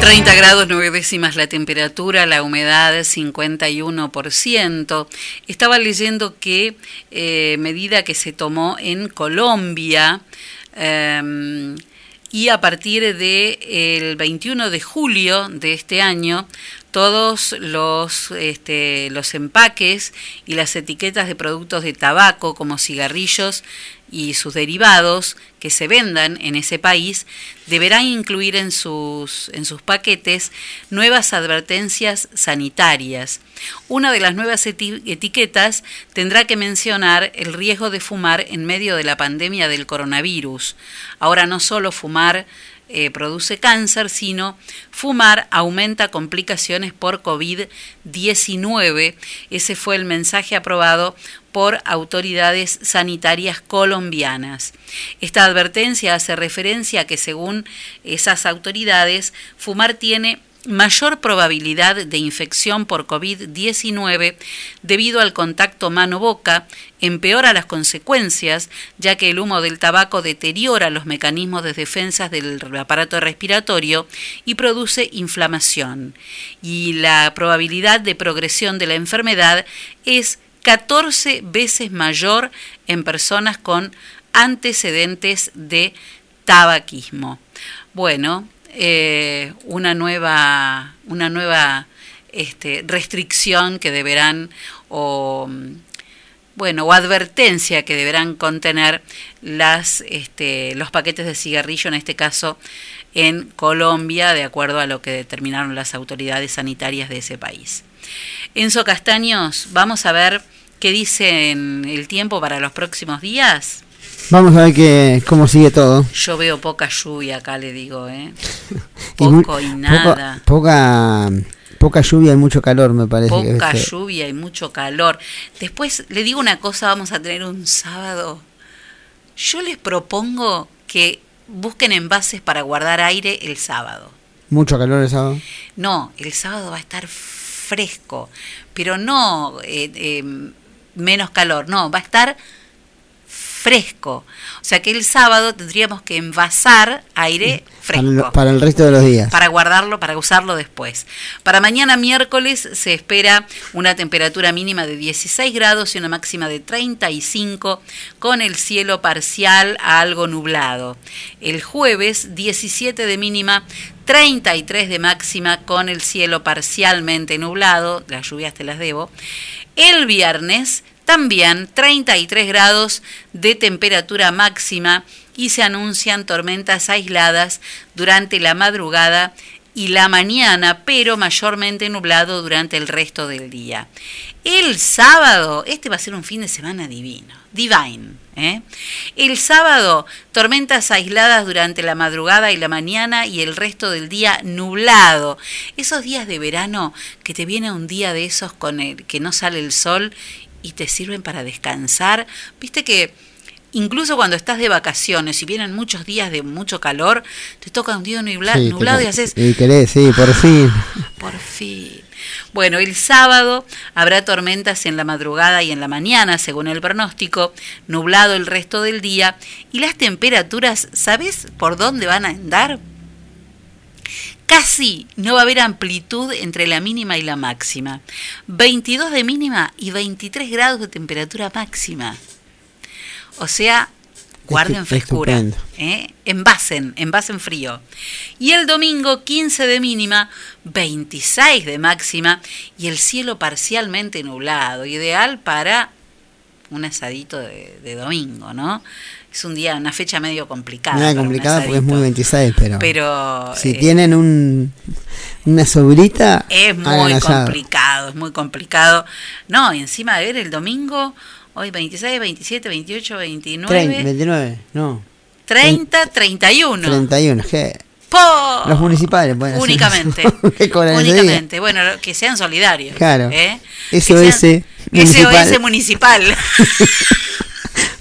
30 grados 9 décimas la temperatura, la humedad 51%. Estaba leyendo que eh, medida que se tomó en Colombia eh, y a partir del de 21 de julio de este año todos los, este, los empaques y las etiquetas de productos de tabaco como cigarrillos y sus derivados que se vendan en ese país deberán incluir en sus, en sus paquetes nuevas advertencias sanitarias. Una de las nuevas etiquetas tendrá que mencionar el riesgo de fumar en medio de la pandemia del coronavirus. Ahora no solo fumar eh, produce cáncer, sino fumar aumenta complicaciones por COVID-19. Ese fue el mensaje aprobado por autoridades sanitarias colombianas. Esta advertencia hace referencia a que según esas autoridades, fumar tiene mayor probabilidad de infección por COVID-19 debido al contacto mano-boca, empeora las consecuencias, ya que el humo del tabaco deteriora los mecanismos de defensa del aparato respiratorio y produce inflamación. Y la probabilidad de progresión de la enfermedad es 14 veces mayor en personas con antecedentes de tabaquismo. Bueno, eh, una nueva, una nueva este, restricción que deberán o bueno o advertencia que deberán contener las este, los paquetes de cigarrillo en este caso en Colombia de acuerdo a lo que determinaron las autoridades sanitarias de ese país. Enzo Castaños, vamos a ver qué dice el tiempo para los próximos días. Vamos a ver que, cómo sigue todo. Yo veo poca lluvia acá, le digo, ¿eh? Poco y, nada. Poca, poca, lluvia y mucho calor, me parece. Poca lluvia y mucho calor. Después, le digo una cosa, vamos a tener un sábado. Yo les propongo que busquen envases para guardar aire el sábado. ¿Mucho calor el sábado? No, el sábado va a estar fresco, pero no eh, eh, menos calor, no, va a estar fresco. O sea que el sábado tendríamos que envasar aire fresco. Para el, resto de los días. Para guardarlo, para usarlo después. Para mañana miércoles se espera una temperatura mínima de 16 grados y una máxima de 35 con el cielo parcial a algo nublado. El jueves 17 de mínima, 33 de máxima con el cielo parcialmente nublado, las lluvias te las debo. El viernes también 33 grados de temperatura máxima y se anuncian tormentas aisladas durante la madrugada y la mañana, pero mayormente nublado durante el resto del día. El sábado, este va a ser un fin de semana divino, divine. ¿eh? El sábado, tormentas aisladas durante la madrugada y la mañana y el resto del día nublado. Esos días de verano que te viene un día de esos con el que no sale el sol y te sirven para descansar. Viste que incluso cuando estás de vacaciones y vienen muchos días de mucho calor, te toca un día nublado, y haces... Y querés, sí, por fin. Por fin. Bueno, el sábado habrá tormentas en la madrugada y en la mañana, según el pronóstico, nublado el resto del día y las temperaturas, ¿sabes por dónde van a andar? Casi no va a haber amplitud entre la mínima y la máxima. 22 de mínima y 23 grados de temperatura máxima. O sea, guarden frescura. ¿eh? Envasen, envasen frío. Y el domingo 15 de mínima, 26 de máxima y el cielo parcialmente nublado, ideal para un asadito de, de domingo, ¿no? es un día, una fecha medio complicada. Medio complicada porque es muy 26, pero. Pero. Si eh, tienen un, una sobrita. Es muy complicado, es muy complicado. No, y encima de ver el domingo, hoy 26, 27, 28, 29. 30, 29, no. 30, 31. 31, ¿qué? Los municipales, bueno. Únicamente. únicamente. Bueno, que sean solidarios. Claro. ¿eh? SOS municipal. SOS municipal.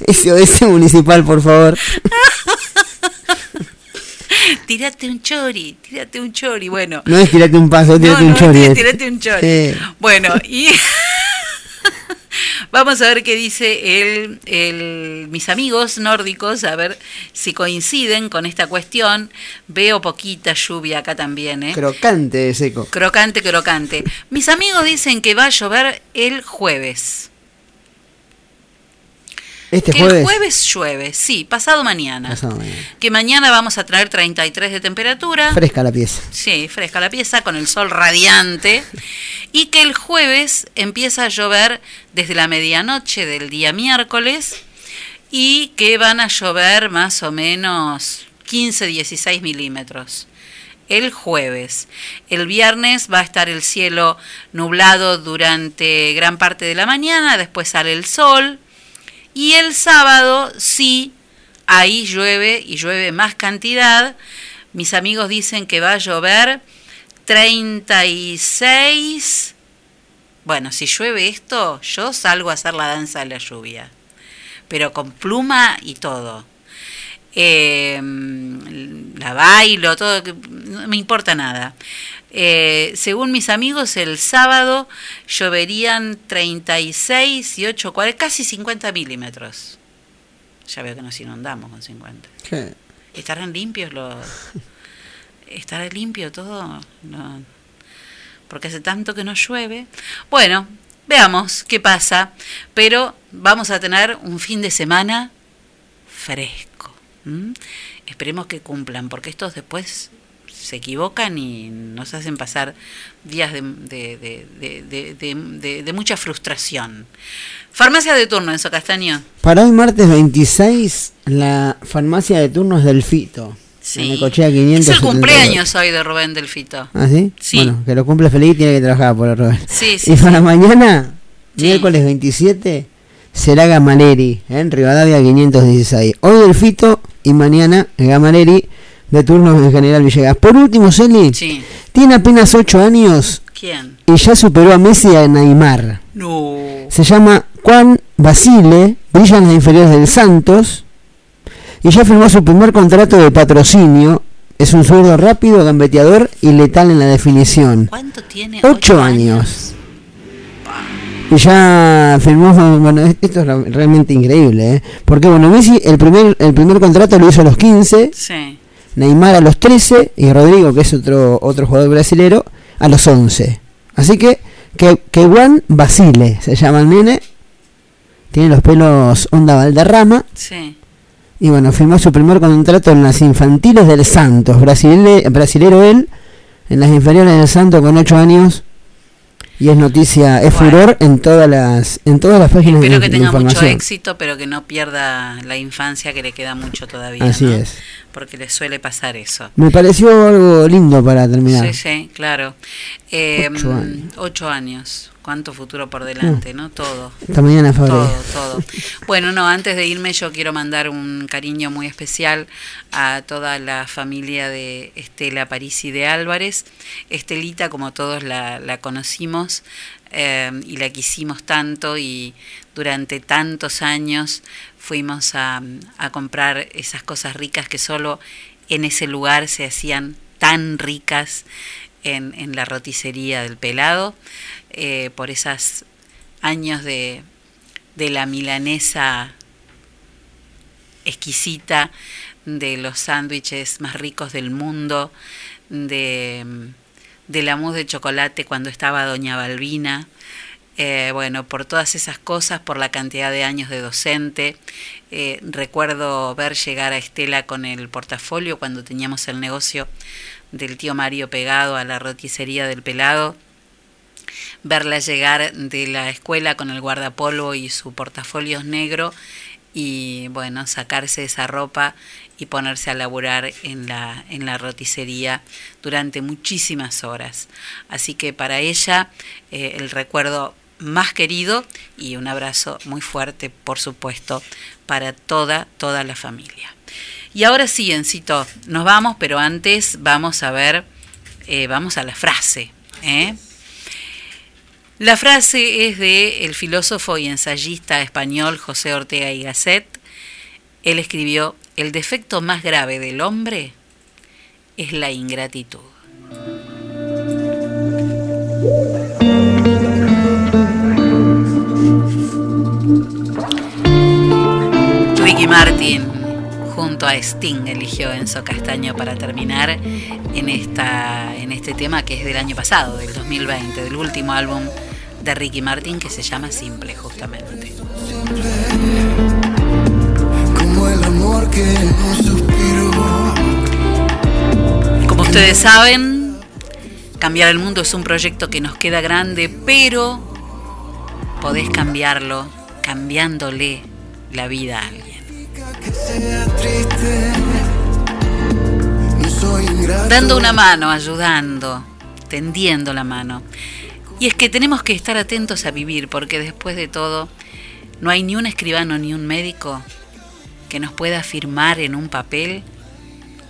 SOS municipal, por favor. tírate un chori, tírate un chori, bueno. No es tírate un paso, tírate un chori. tírate un chori. Bueno, y vamos a ver qué dice el, el, mis amigos nórdicos, a ver si coinciden con esta cuestión. Veo poquita lluvia acá también, ¿eh? Crocante seco. Crocante, crocante. Mis amigos dicen que va a llover el jueves. ¿Este que jueves? el jueves llueve, sí, pasado mañana. pasado mañana. Que mañana vamos a traer 33 de temperatura. Fresca la pieza. Sí, fresca la pieza, con el sol radiante. y que el jueves empieza a llover desde la medianoche del día miércoles y que van a llover más o menos 15, 16 milímetros el jueves. El viernes va a estar el cielo nublado durante gran parte de la mañana, después sale el sol y el sábado sí, ahí llueve y llueve más cantidad. Mis amigos dicen que va a llover 36. Bueno, si llueve esto, yo salgo a hacer la danza de la lluvia. Pero con pluma y todo. Em, la bailo, todo, no me importa nada. Eh, según mis amigos, el sábado lloverían 36 y 8, casi 50 milímetros. Ya veo que nos inundamos con 50. ¿Qué? ¿Estarán limpios los... ¿Estará limpio todo? No. Porque hace tanto que no llueve. Bueno, veamos qué pasa. Pero vamos a tener un fin de semana fresco. Esperemos que cumplan, porque estos después se equivocan y nos hacen pasar días de, de, de, de- mucha frustración. Farmacia de turno en Socastaño. Para hoy martes 26, la farmacia de turnos del Fito. Sí. En Necochea 500. Es el cumpleaños hoy de Rubén Delfito. ¿Ah, sí? Sí. Bueno, que lo cumple feliz tiene que trabajar por el Rubén. Sí, sí, y para mañana, miércoles 27, será Gamaleri, ¿eh? en Rivadavia 516. Hoy del Fito y mañana Gamaleri de turnos en General Villegas. Por último, Celi, Sí. tiene apenas 8 años ¿Quién? y ya superó a Messi y a Neymar. No. Se llama Juan Basile, brilla en las inferiores del Santos y ya firmó su primer contrato de patrocinio. Es un zurdo rápido, gambeteador y letal en la definición. ¿Cuánto tiene? Ocho años. Y ya firmó, bueno, esto es realmente increíble, ¿eh? Porque bueno, Messi el primer, el primer contrato lo hizo a los 15, Sí. Neymar a los 13 y Rodrigo, que es otro otro jugador brasilero, a los 11. Así que, que, que Juan Basile se llama el nene, tiene los pelos onda Valderrama Sí. y bueno, firmó su primer contrato en las infantiles del Santos, brasile, brasilero él, en las inferiores del Santos con 8 años. Y es noticia, es furor en todas las en todas las páginas Espero de, que de tenga mucho éxito, pero que no pierda la infancia, que le queda mucho todavía. Así ¿no? es. Porque le suele pasar eso. Me pareció algo lindo para terminar. Sí, sí, claro. Eh, Ocho años. ocho años. Cuánto futuro por delante, ¿no? Todo. Esta mañana. Todo, todo. Bueno, no, antes de irme yo quiero mandar un cariño muy especial a toda la familia de Estela Parisi de Álvarez. Estelita, como todos la, la conocimos eh, y la quisimos tanto y durante tantos años fuimos a, a comprar esas cosas ricas que solo en ese lugar se hacían tan ricas en, la roticería del pelado, eh, por esos años de, de la milanesa exquisita, de los sándwiches más ricos del mundo, de, de la mousse de chocolate cuando estaba Doña Balbina. Eh, bueno, por todas esas cosas, por la cantidad de años de docente. Eh, recuerdo ver llegar a Estela con el portafolio cuando teníamos el negocio del tío Mario pegado a la roticería del pelado. Verla llegar de la escuela con el guardapolvo y su portafolio negro y bueno, sacarse esa ropa y ponerse a laburar en la, en la roticería durante muchísimas horas. Así que para ella eh, el recuerdo más querido y un abrazo muy fuerte, por supuesto, para toda, toda la familia. Y ahora sí, Encito, nos vamos, pero antes vamos a ver, eh, vamos a la frase. ¿eh? La frase es de el filósofo y ensayista español José Ortega y Gasset. Él escribió, el defecto más grave del hombre es la ingratitud. Ricky Martin junto a Sting eligió Enzo Castaño para terminar en, esta, en este tema que es del año pasado, del 2020, del último álbum de Ricky Martin que se llama Simple justamente. Como el amor que no. Como ustedes saben, cambiar el mundo es un proyecto que nos queda grande, pero podés cambiarlo cambiándole la vida a alguien. Dando una mano, ayudando, tendiendo la mano. Y es que tenemos que estar atentos a vivir, porque después de todo, no hay ni un escribano ni un médico que nos pueda afirmar en un papel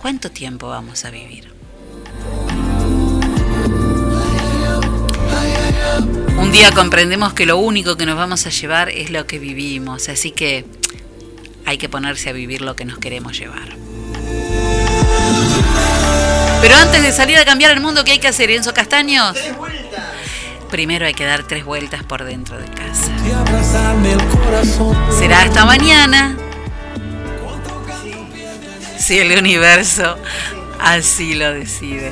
cuánto tiempo vamos a vivir. Un día comprendemos que lo único que nos vamos a llevar es lo que vivimos, así que hay que ponerse a vivir lo que nos queremos llevar. Pero antes de salir a cambiar el mundo, ¿qué hay que hacer, Enzo Castaños? Primero hay que dar tres vueltas por dentro de casa. Será hasta mañana. Si el universo así lo decide.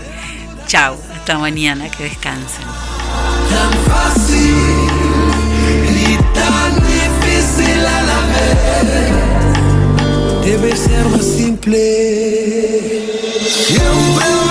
Chau, hasta mañana, que descansen. Tan fácil y tan difícil a la vez. Debe ser más simple. Siempre